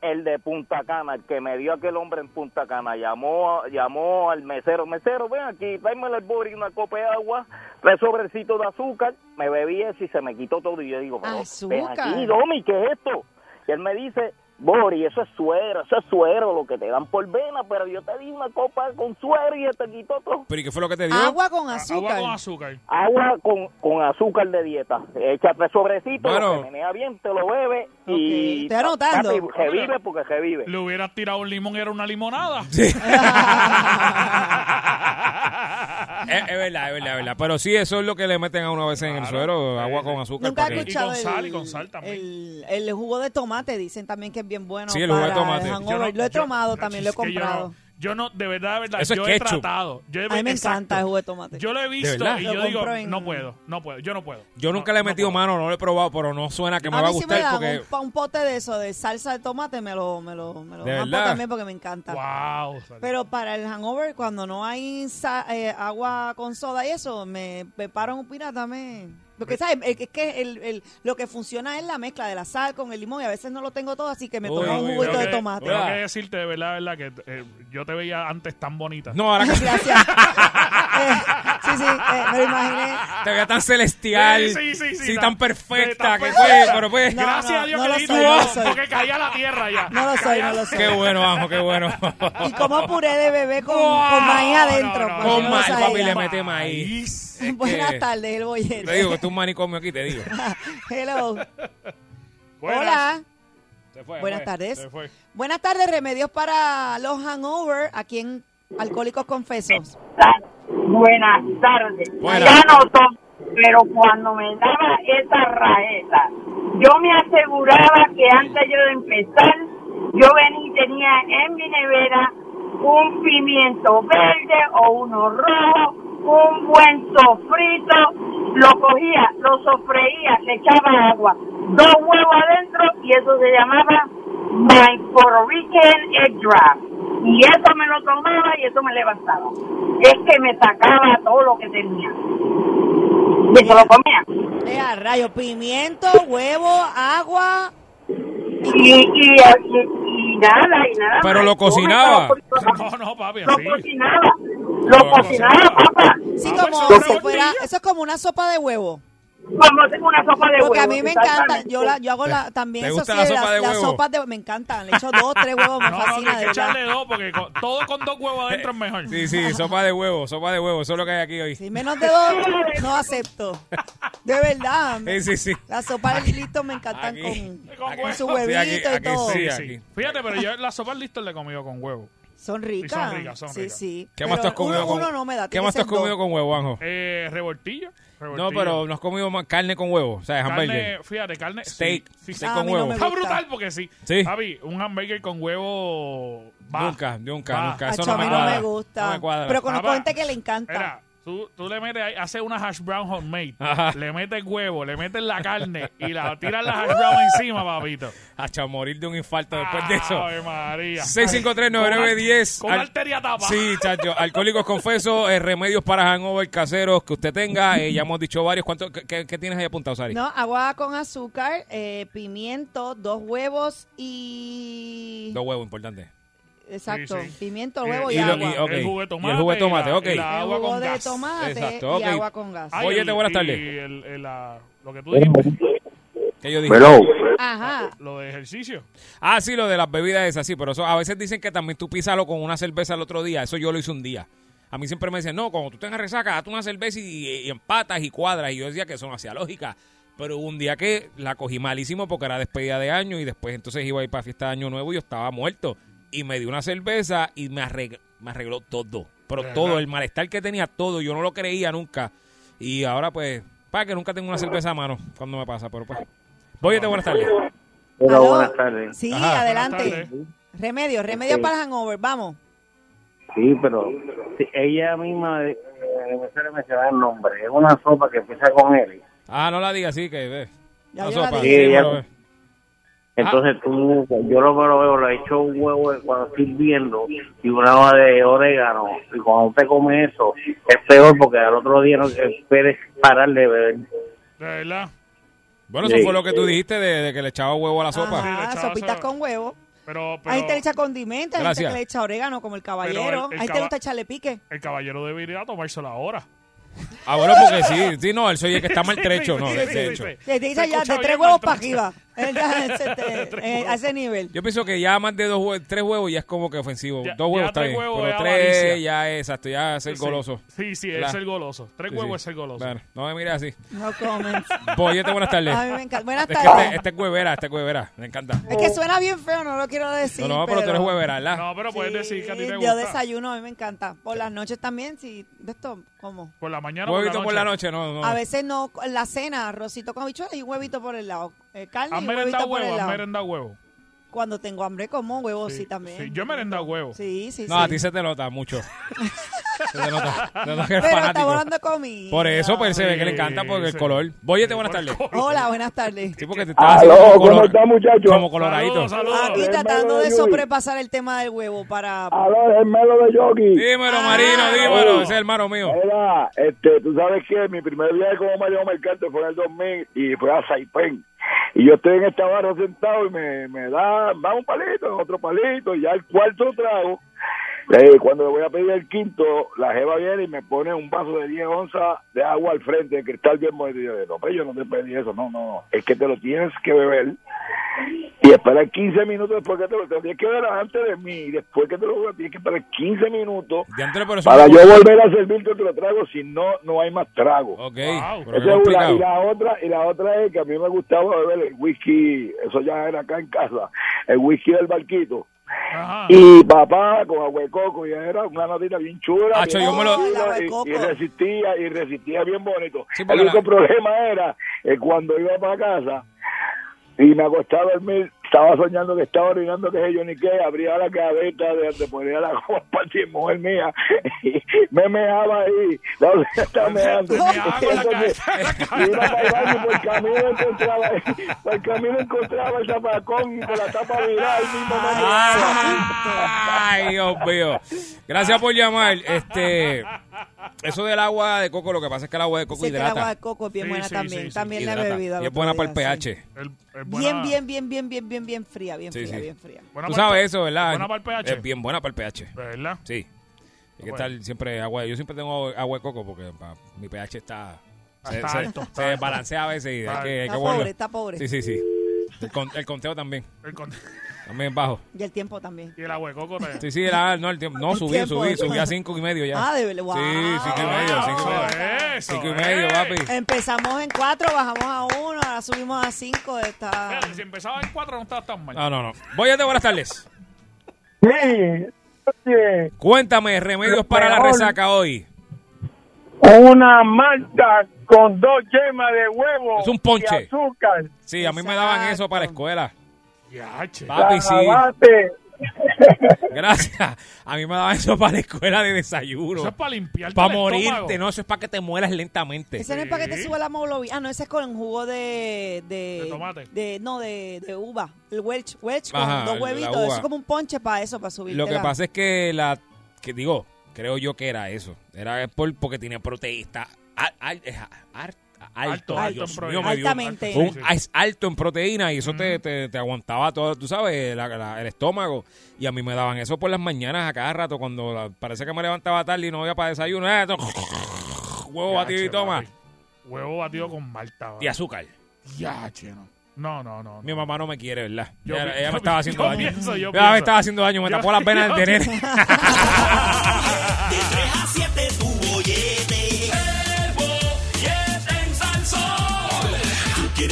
El de Punta Cana, el que me dio aquel hombre en Punta Cana, llamó llamó al mesero, mesero, ven aquí, tráeme el bori una copa de agua, tres sobrecitos de azúcar, me bebí eso y se me quitó todo y yo digo, pero ven aquí, Domi, ¿qué es esto? Y él me dice, Bori, eso es suero, eso es suero, lo que te dan por vena, pero yo te di una copa con suero y te quitó todo. ¿Pero y qué fue lo que te dio? Agua con Agua azúcar. con azúcar. Agua con, con azúcar de dieta. Echa tres sobrecitos, Bueno. lo menea bien, te lo bebe y... Estoy anotando. Revive porque revive. Le hubieras tirado un limón y era una limonada. [laughs] [laughs] Es, es verdad, es verdad, es verdad. Pero sí, eso es lo que le meten a una vez en el suero, agua con azúcar. Nunca he escuchado con el, sal, y con sal también. El, el jugo de tomate, dicen también que es bien bueno Sí, el jugo de tomate. Yo no- lo he yo- tomado también, lo he comprado. Yo no, de verdad, de verdad, Eso es yo he ketchup. tratado. Yo he- A mí me exacto. encanta el jugo de tomate. Yo lo he visto verdad? y Lo yo digo, compro en- no puedo, no puedo, yo no puedo. Yo nunca le he metido mano, no lo he probado, pero no suena que me a va a mí sí me gustar dan porque... un, pa- un pote de eso, de salsa de tomate, me lo, me lo, me lo ¿De jampo verdad? también porque me encanta. Wow. Pero para el hangover, cuando no hay sa- eh, agua con soda y eso, me preparo un pirata, me... Porque, ¿sabes? Es que el, el- lo que funciona es la mezcla de la sal con el limón y a veces no lo tengo todo, así que me tomo un juguito de que- tomate. Tengo que decirte de verdad, verdad, que eh, yo te veía antes tan bonita. No, ahora que [laughs] Gracias. [laughs] Eh, sí, sí, eh, me lo imaginé. te veía tan celestial, Sí, sí, sí, sí, sí, tan- tan perfecta, tan que fue, pero pues... No, Gracias no, a Dios no que lo soy, no lo tu soy. porque caía a la tierra ya. No lo soy, no lo soy. Qué bueno, Anjo, qué bueno. Y como puré de bebé con, maíz adentro. No, no, para que Con maíz, papi, le mete maíz. Es [laughs] Buenas que- tardes, el bollete. Te digo que tú un manicomio aquí, te digo. [laughs] Hello. [laughs] Buenas. Hola. fue, Buenas fue, tardes. se fue. Buenas tardes, remedios para los hangover aquí en Alcohólicos Confesos. Buenas tardes. Buenas. Ya no tomo, pero cuando me daba esa rajeta, yo me aseguraba que antes yo de empezar, yo venía y tenía en mi nevera un pimiento verde o uno rojo, un buen sofrito, lo cogía, lo sofreía, le echaba agua, dos huevos adentro y eso se llamaba My Puerto Rican Egg Draft. Y eso me lo tomaba y eso me levantaba. Es que me sacaba todo lo que tenía. Y eso lo comía. Rayo, pimiento, huevo, agua. Y, y, y, y nada, y nada. Pero lo cocinaba. No, no, papi, Lo cocinaba. Lo cocinaba, papá. Sí, Ah, como pues, si fuera, eso es como una sopa de huevo. Una sopa de Porque a huevo, mí me encanta, yo la, yo hago la, también ¿Te eso gusta sí, la sopa las, de las huevo? sopas de me encantan, le echo dos, tres huevos, me No, no, fascina hay de que verdad. echarle dos porque con- todo con dos huevos adentro es mejor. Sí, sí, sopa de huevo, sopa de huevo, eso es lo que hay aquí hoy. Si menos de dos, no acepto. De verdad. Sí, sí, sí. Las sopas de listo me encantan Aquí. con, Con con su huevo. huevito Sí, aquí- y aquí todo. sí. Sí, aquí. sí. Fíjate, pero yo las sopas listas le he comido con huevo. Son ricas. son ricas, son sí, ricas. sí. ¿Qué Pero más tú has comido uno, con uno no me da. ¿Qué más tú has comido con huevo, Anjo? Eh, revoltillo. No, revoltillo. pero no has comido más carne con huevo, o sea, hamburger. Carne, fíjate, carne. Steak, sí, sí, steak Ah, con a no huevo. me Está brutal porque sí. Sí. Javi, un hamburger con huevo. Va. Nunca, nunca, Va. nunca. Eso Acho, no a me mí no me gusta. No me cuadra. Pero conozco gente que le encanta. Mira, tú, tú le metes, ahí, haces una hash brown homemade, Ajá. le metes huevo, le metes la carne y la tiras la hash brown encima, papito. Hacha, morir de un infarto después de eso. Ave María. 6539910. Con Al- arteria tapa. Sí, chacho. Alcohólicos confesos, eh, remedios para hangover caseros que usted tenga. eh, ya hemos dicho varios. ¿Cuánto, qué tienes ahí apuntado, Sari? No, agua con azúcar, eh, pimiento, dos huevos y... Dos huevos, importante. Exacto, Sí, sí. pimiento, Y- huevo y, y lo- agua. y-. El jugo de Y tomate. el jugo de tomate, ok. y el agua de gas. tomate Exacto, y ok. agua con gas. Ay, Óyete, el- buenas y tardes. el- el- la- lo que tú dijiste, ¿Qué yo dije? Hello. Ajá. lo de ejercicio. Ah, sí, lo de las bebidas es así, pero eso a veces dicen que también tú písalo con una cerveza el otro día. Eso yo lo hice un día. A mí siempre me decían, no, cuando tú tengas resaca, date una cerveza y, y empatas y cuadras. Y yo decía que eso no hacía lógica. Pero hubo un día que la cogí malísimo porque era despedida de año y después entonces iba a ir para fiesta de año nuevo y yo estaba muerto. Y me dio una cerveza y me, arreg- me arregló todo. Pero ¿Verdad? todo, el malestar que tenía todo, yo no lo creía nunca. Y ahora pues, para que nunca tengo una cerveza a mano cuando me pasa, pero pues. Voy buenas tardes. Hola, buenas tardes. Sí, Ajá. adelante. Tardes. Remedio, remedio Ok. para hangover, vamos. Sí, pero sí, ella misma eh, me me se da el nombre. Es una sopa que empieza con L. Ah, no la diga así, que ve. Ya La yo la sopa, dije. Sí, ella- Entonces tú, yo lo que lo veo, le echo un huevo cuando estoy viendo y una hoja de orégano. Y cuando usted come eso, es peor porque al otro día no esperes parar de beber. De verdad. Bueno, eso Sí. fue lo que tú dijiste de, de que le echaba huevo a la sopa. Sí, echaba sopitas con huevo. Pero, pero Hay gente que le echa condimentos, hay gente que le echa orégano, como el caballero. Pero el- el hay gente que le gusta echarle pique. el caballero debería tomárselo ahora. Ah, bueno, porque sí, sí, no, él soy el que está maltrecho, [laughs] no, Sí, de sí, hecho. sí, sí. Le dice Se ya de tres huevos para arriba. [laughs] [laughs] Eh, a ese nivel. Yo pienso que ya más de dos huevos, tres huevos ya es como que ofensivo. Ya- dos huevos está tres bien, huevos pero es tres avaricia. ya es, exacto, ya es ser Sí. goloso. Sí, sí, es ser goloso. Tres Sí, huevos sí. es ser goloso. Bueno, no me mires así. No comments. [laughs] Boyete, buenas tardes. A mí me encanta. Buenas Es que tardes. este, este es huevera, este es huevera, me encanta. Es que suena bien feo, no lo quiero decir. no, no, pero tú eres huevera, ¿verdad? No, pero puedes decir que a ti te Yo gusta. desayuno, a mí me encanta. Por las noches también, si de esto, ¿cómo? Por la mañana o Huevito por la noche, no, no. A veces no, en la cena, arrocito con habichuelas y un huevito por el lado. Eh, carne ¿Has y un merendado huevito por huevo? el ¿Has lado. merendado huevo? Cuando tengo hambre como huevo, sí, también. Sí, yo he merendado huevo. Sí, sí, No, a sí. ti se te nota mucho. [laughs] se te nota. Se nota que eres Pero fanático. hablando de comida. Por eso, pues se ve que le encanta porque el sí. color. Boyete, buenas tardes. Hola, buenas tardes. Sí, porque te estás haciendo como ¿cómo color- está, muchacho? Como coloradito. Saludos, saludos. Aquí tratando de sobrepasar el tema del huevo para... Aló, es Melo de Yogi. Dímelo, Marino, dímelo. Ese es el hermano mío. Mira, este, tú sabes que mi primer viaje como Mario Mercante fue en el 2000 y fue a Saipén. Y yo estoy en esta barra sentado y me, me da, da un palito, otro palito, y ya el cuarto trago. Eh, cuando le voy a pedir el quinto, la jeva viene y me pone un vaso de 10 onzas de agua al frente, de cristal bien. Y yo, no, pero yo no te pedí eso, no, no, no, es que te lo tienes que beber. Y esperar 15 minutos después que te lo tienes que ver antes de mí. y Después que te lo tienes que esperar 15 minutos para yo volver a servirte otro trago. Si no, no hay más trago. Ok, Esa pero qué es una, y la otra y la otra es que a mí me gustaba beber el whisky, eso ya era acá en casa, el whisky del barquito. Y papá con agua de coco, y era una notita bien chula. Acho, bien yo me lo- chula, y, y resistía, y resistía bien bonito. Sí, el único la- problema era eh, cuando iba para casa y me acostaba a dormir, estaba soñando que estaba orinando que sé yo ni qué, abría la gaveta de donde ponía la ropa de [laughs] mujer mía y me meaba ahí, la estaba meando. Entonces, iba para el baño y por el camino encontraba, por el camino encontraba el zapacón y con la tapa virada y mismo me. Ay, Dios mío. Gracias por llamar. Este, eso del agua de coco, lo que pasa es que el agua de coco Sí, que el hidrata. agua de coco es bien Sí, buena sí, también. sí, sí, también la he hidrata. bebido. al Y es buena para el pH. sí. buena- Bien, bien, bien, bien, bien, bien, bien fría, bien Sí, fría, sí. bien fría. Buena Tú sabes eso, ¿verdad? buena para el pH. Es bien buena para el pH. ¿Verdad? Sí. Hay que Bueno. estar siempre agua. Yo siempre tengo agua de coco porque pa- mi pH está. Se, Está se- alto, se está alto. a veces y hay Está que, hay Está que pobre, está pobre. Sí, sí, sí. El, con- el conteo también. El con- [laughs] También bajo. Y el tiempo también. Y el agua de coco también. Sí, sí, era, no, el tiempo. No, subí, tiempo. subí, subí a cinco y medio ya. Ah, de verdad. Wow. Sí, cinco y medio, cinco y medio. Eso, Cinco y medio, papi. Empezamos en cuatro, bajamos a uno, ahora subimos a cinco. Está... Si empezaba en cuatro no estaba tan mal. No, no, no. Voy a buenas tardes. Cuéntame, remedios para la resaca hoy. una malta con dos yemas de huevo Es un ponche. y azúcar. Sí, a mí me daban eso para la escuela. Ya, che. Papi, sí. [laughs] Gracias. A mí me daban eso para la escuela de desayuno. Eso es para limpiarte Para morirte, estómago. no, eso es para que te mueras lentamente. Ese no es para que te suba la hemoglobina. Ah, no, ese es con jugo de... De, De tomate. de- no, de, de uva. El Welch, Welch con dos huevitos. Eso es como un ponche para eso, para subir. Lo que pasa es que la que digo, creo yo que era eso. Era por, porque tenía proteína. Al, al- es a- ar- alto, Alto, mío, me dio- Altamente. un-. Es alto en proteína y eso te, te, te aguantaba todo, tú sabes, la- la- el estómago. Y a mí me daban eso por las mañanas a cada rato cuando la- parece que me levantaba tarde y no había para desayuno. eh, to- [laughs] huevo Ya, batido che, y toma. papi. Huevo batido con malta. Y azúcar. Ya, che, no. No, no, no. Mi mamá no me quiere, ¿verdad? Yo ella pi- ella yo me estaba haciendo yo daño. pienso, yo Ella me estaba haciendo daño, me Yo- tapó las [laughs] venas del nene. [laughs]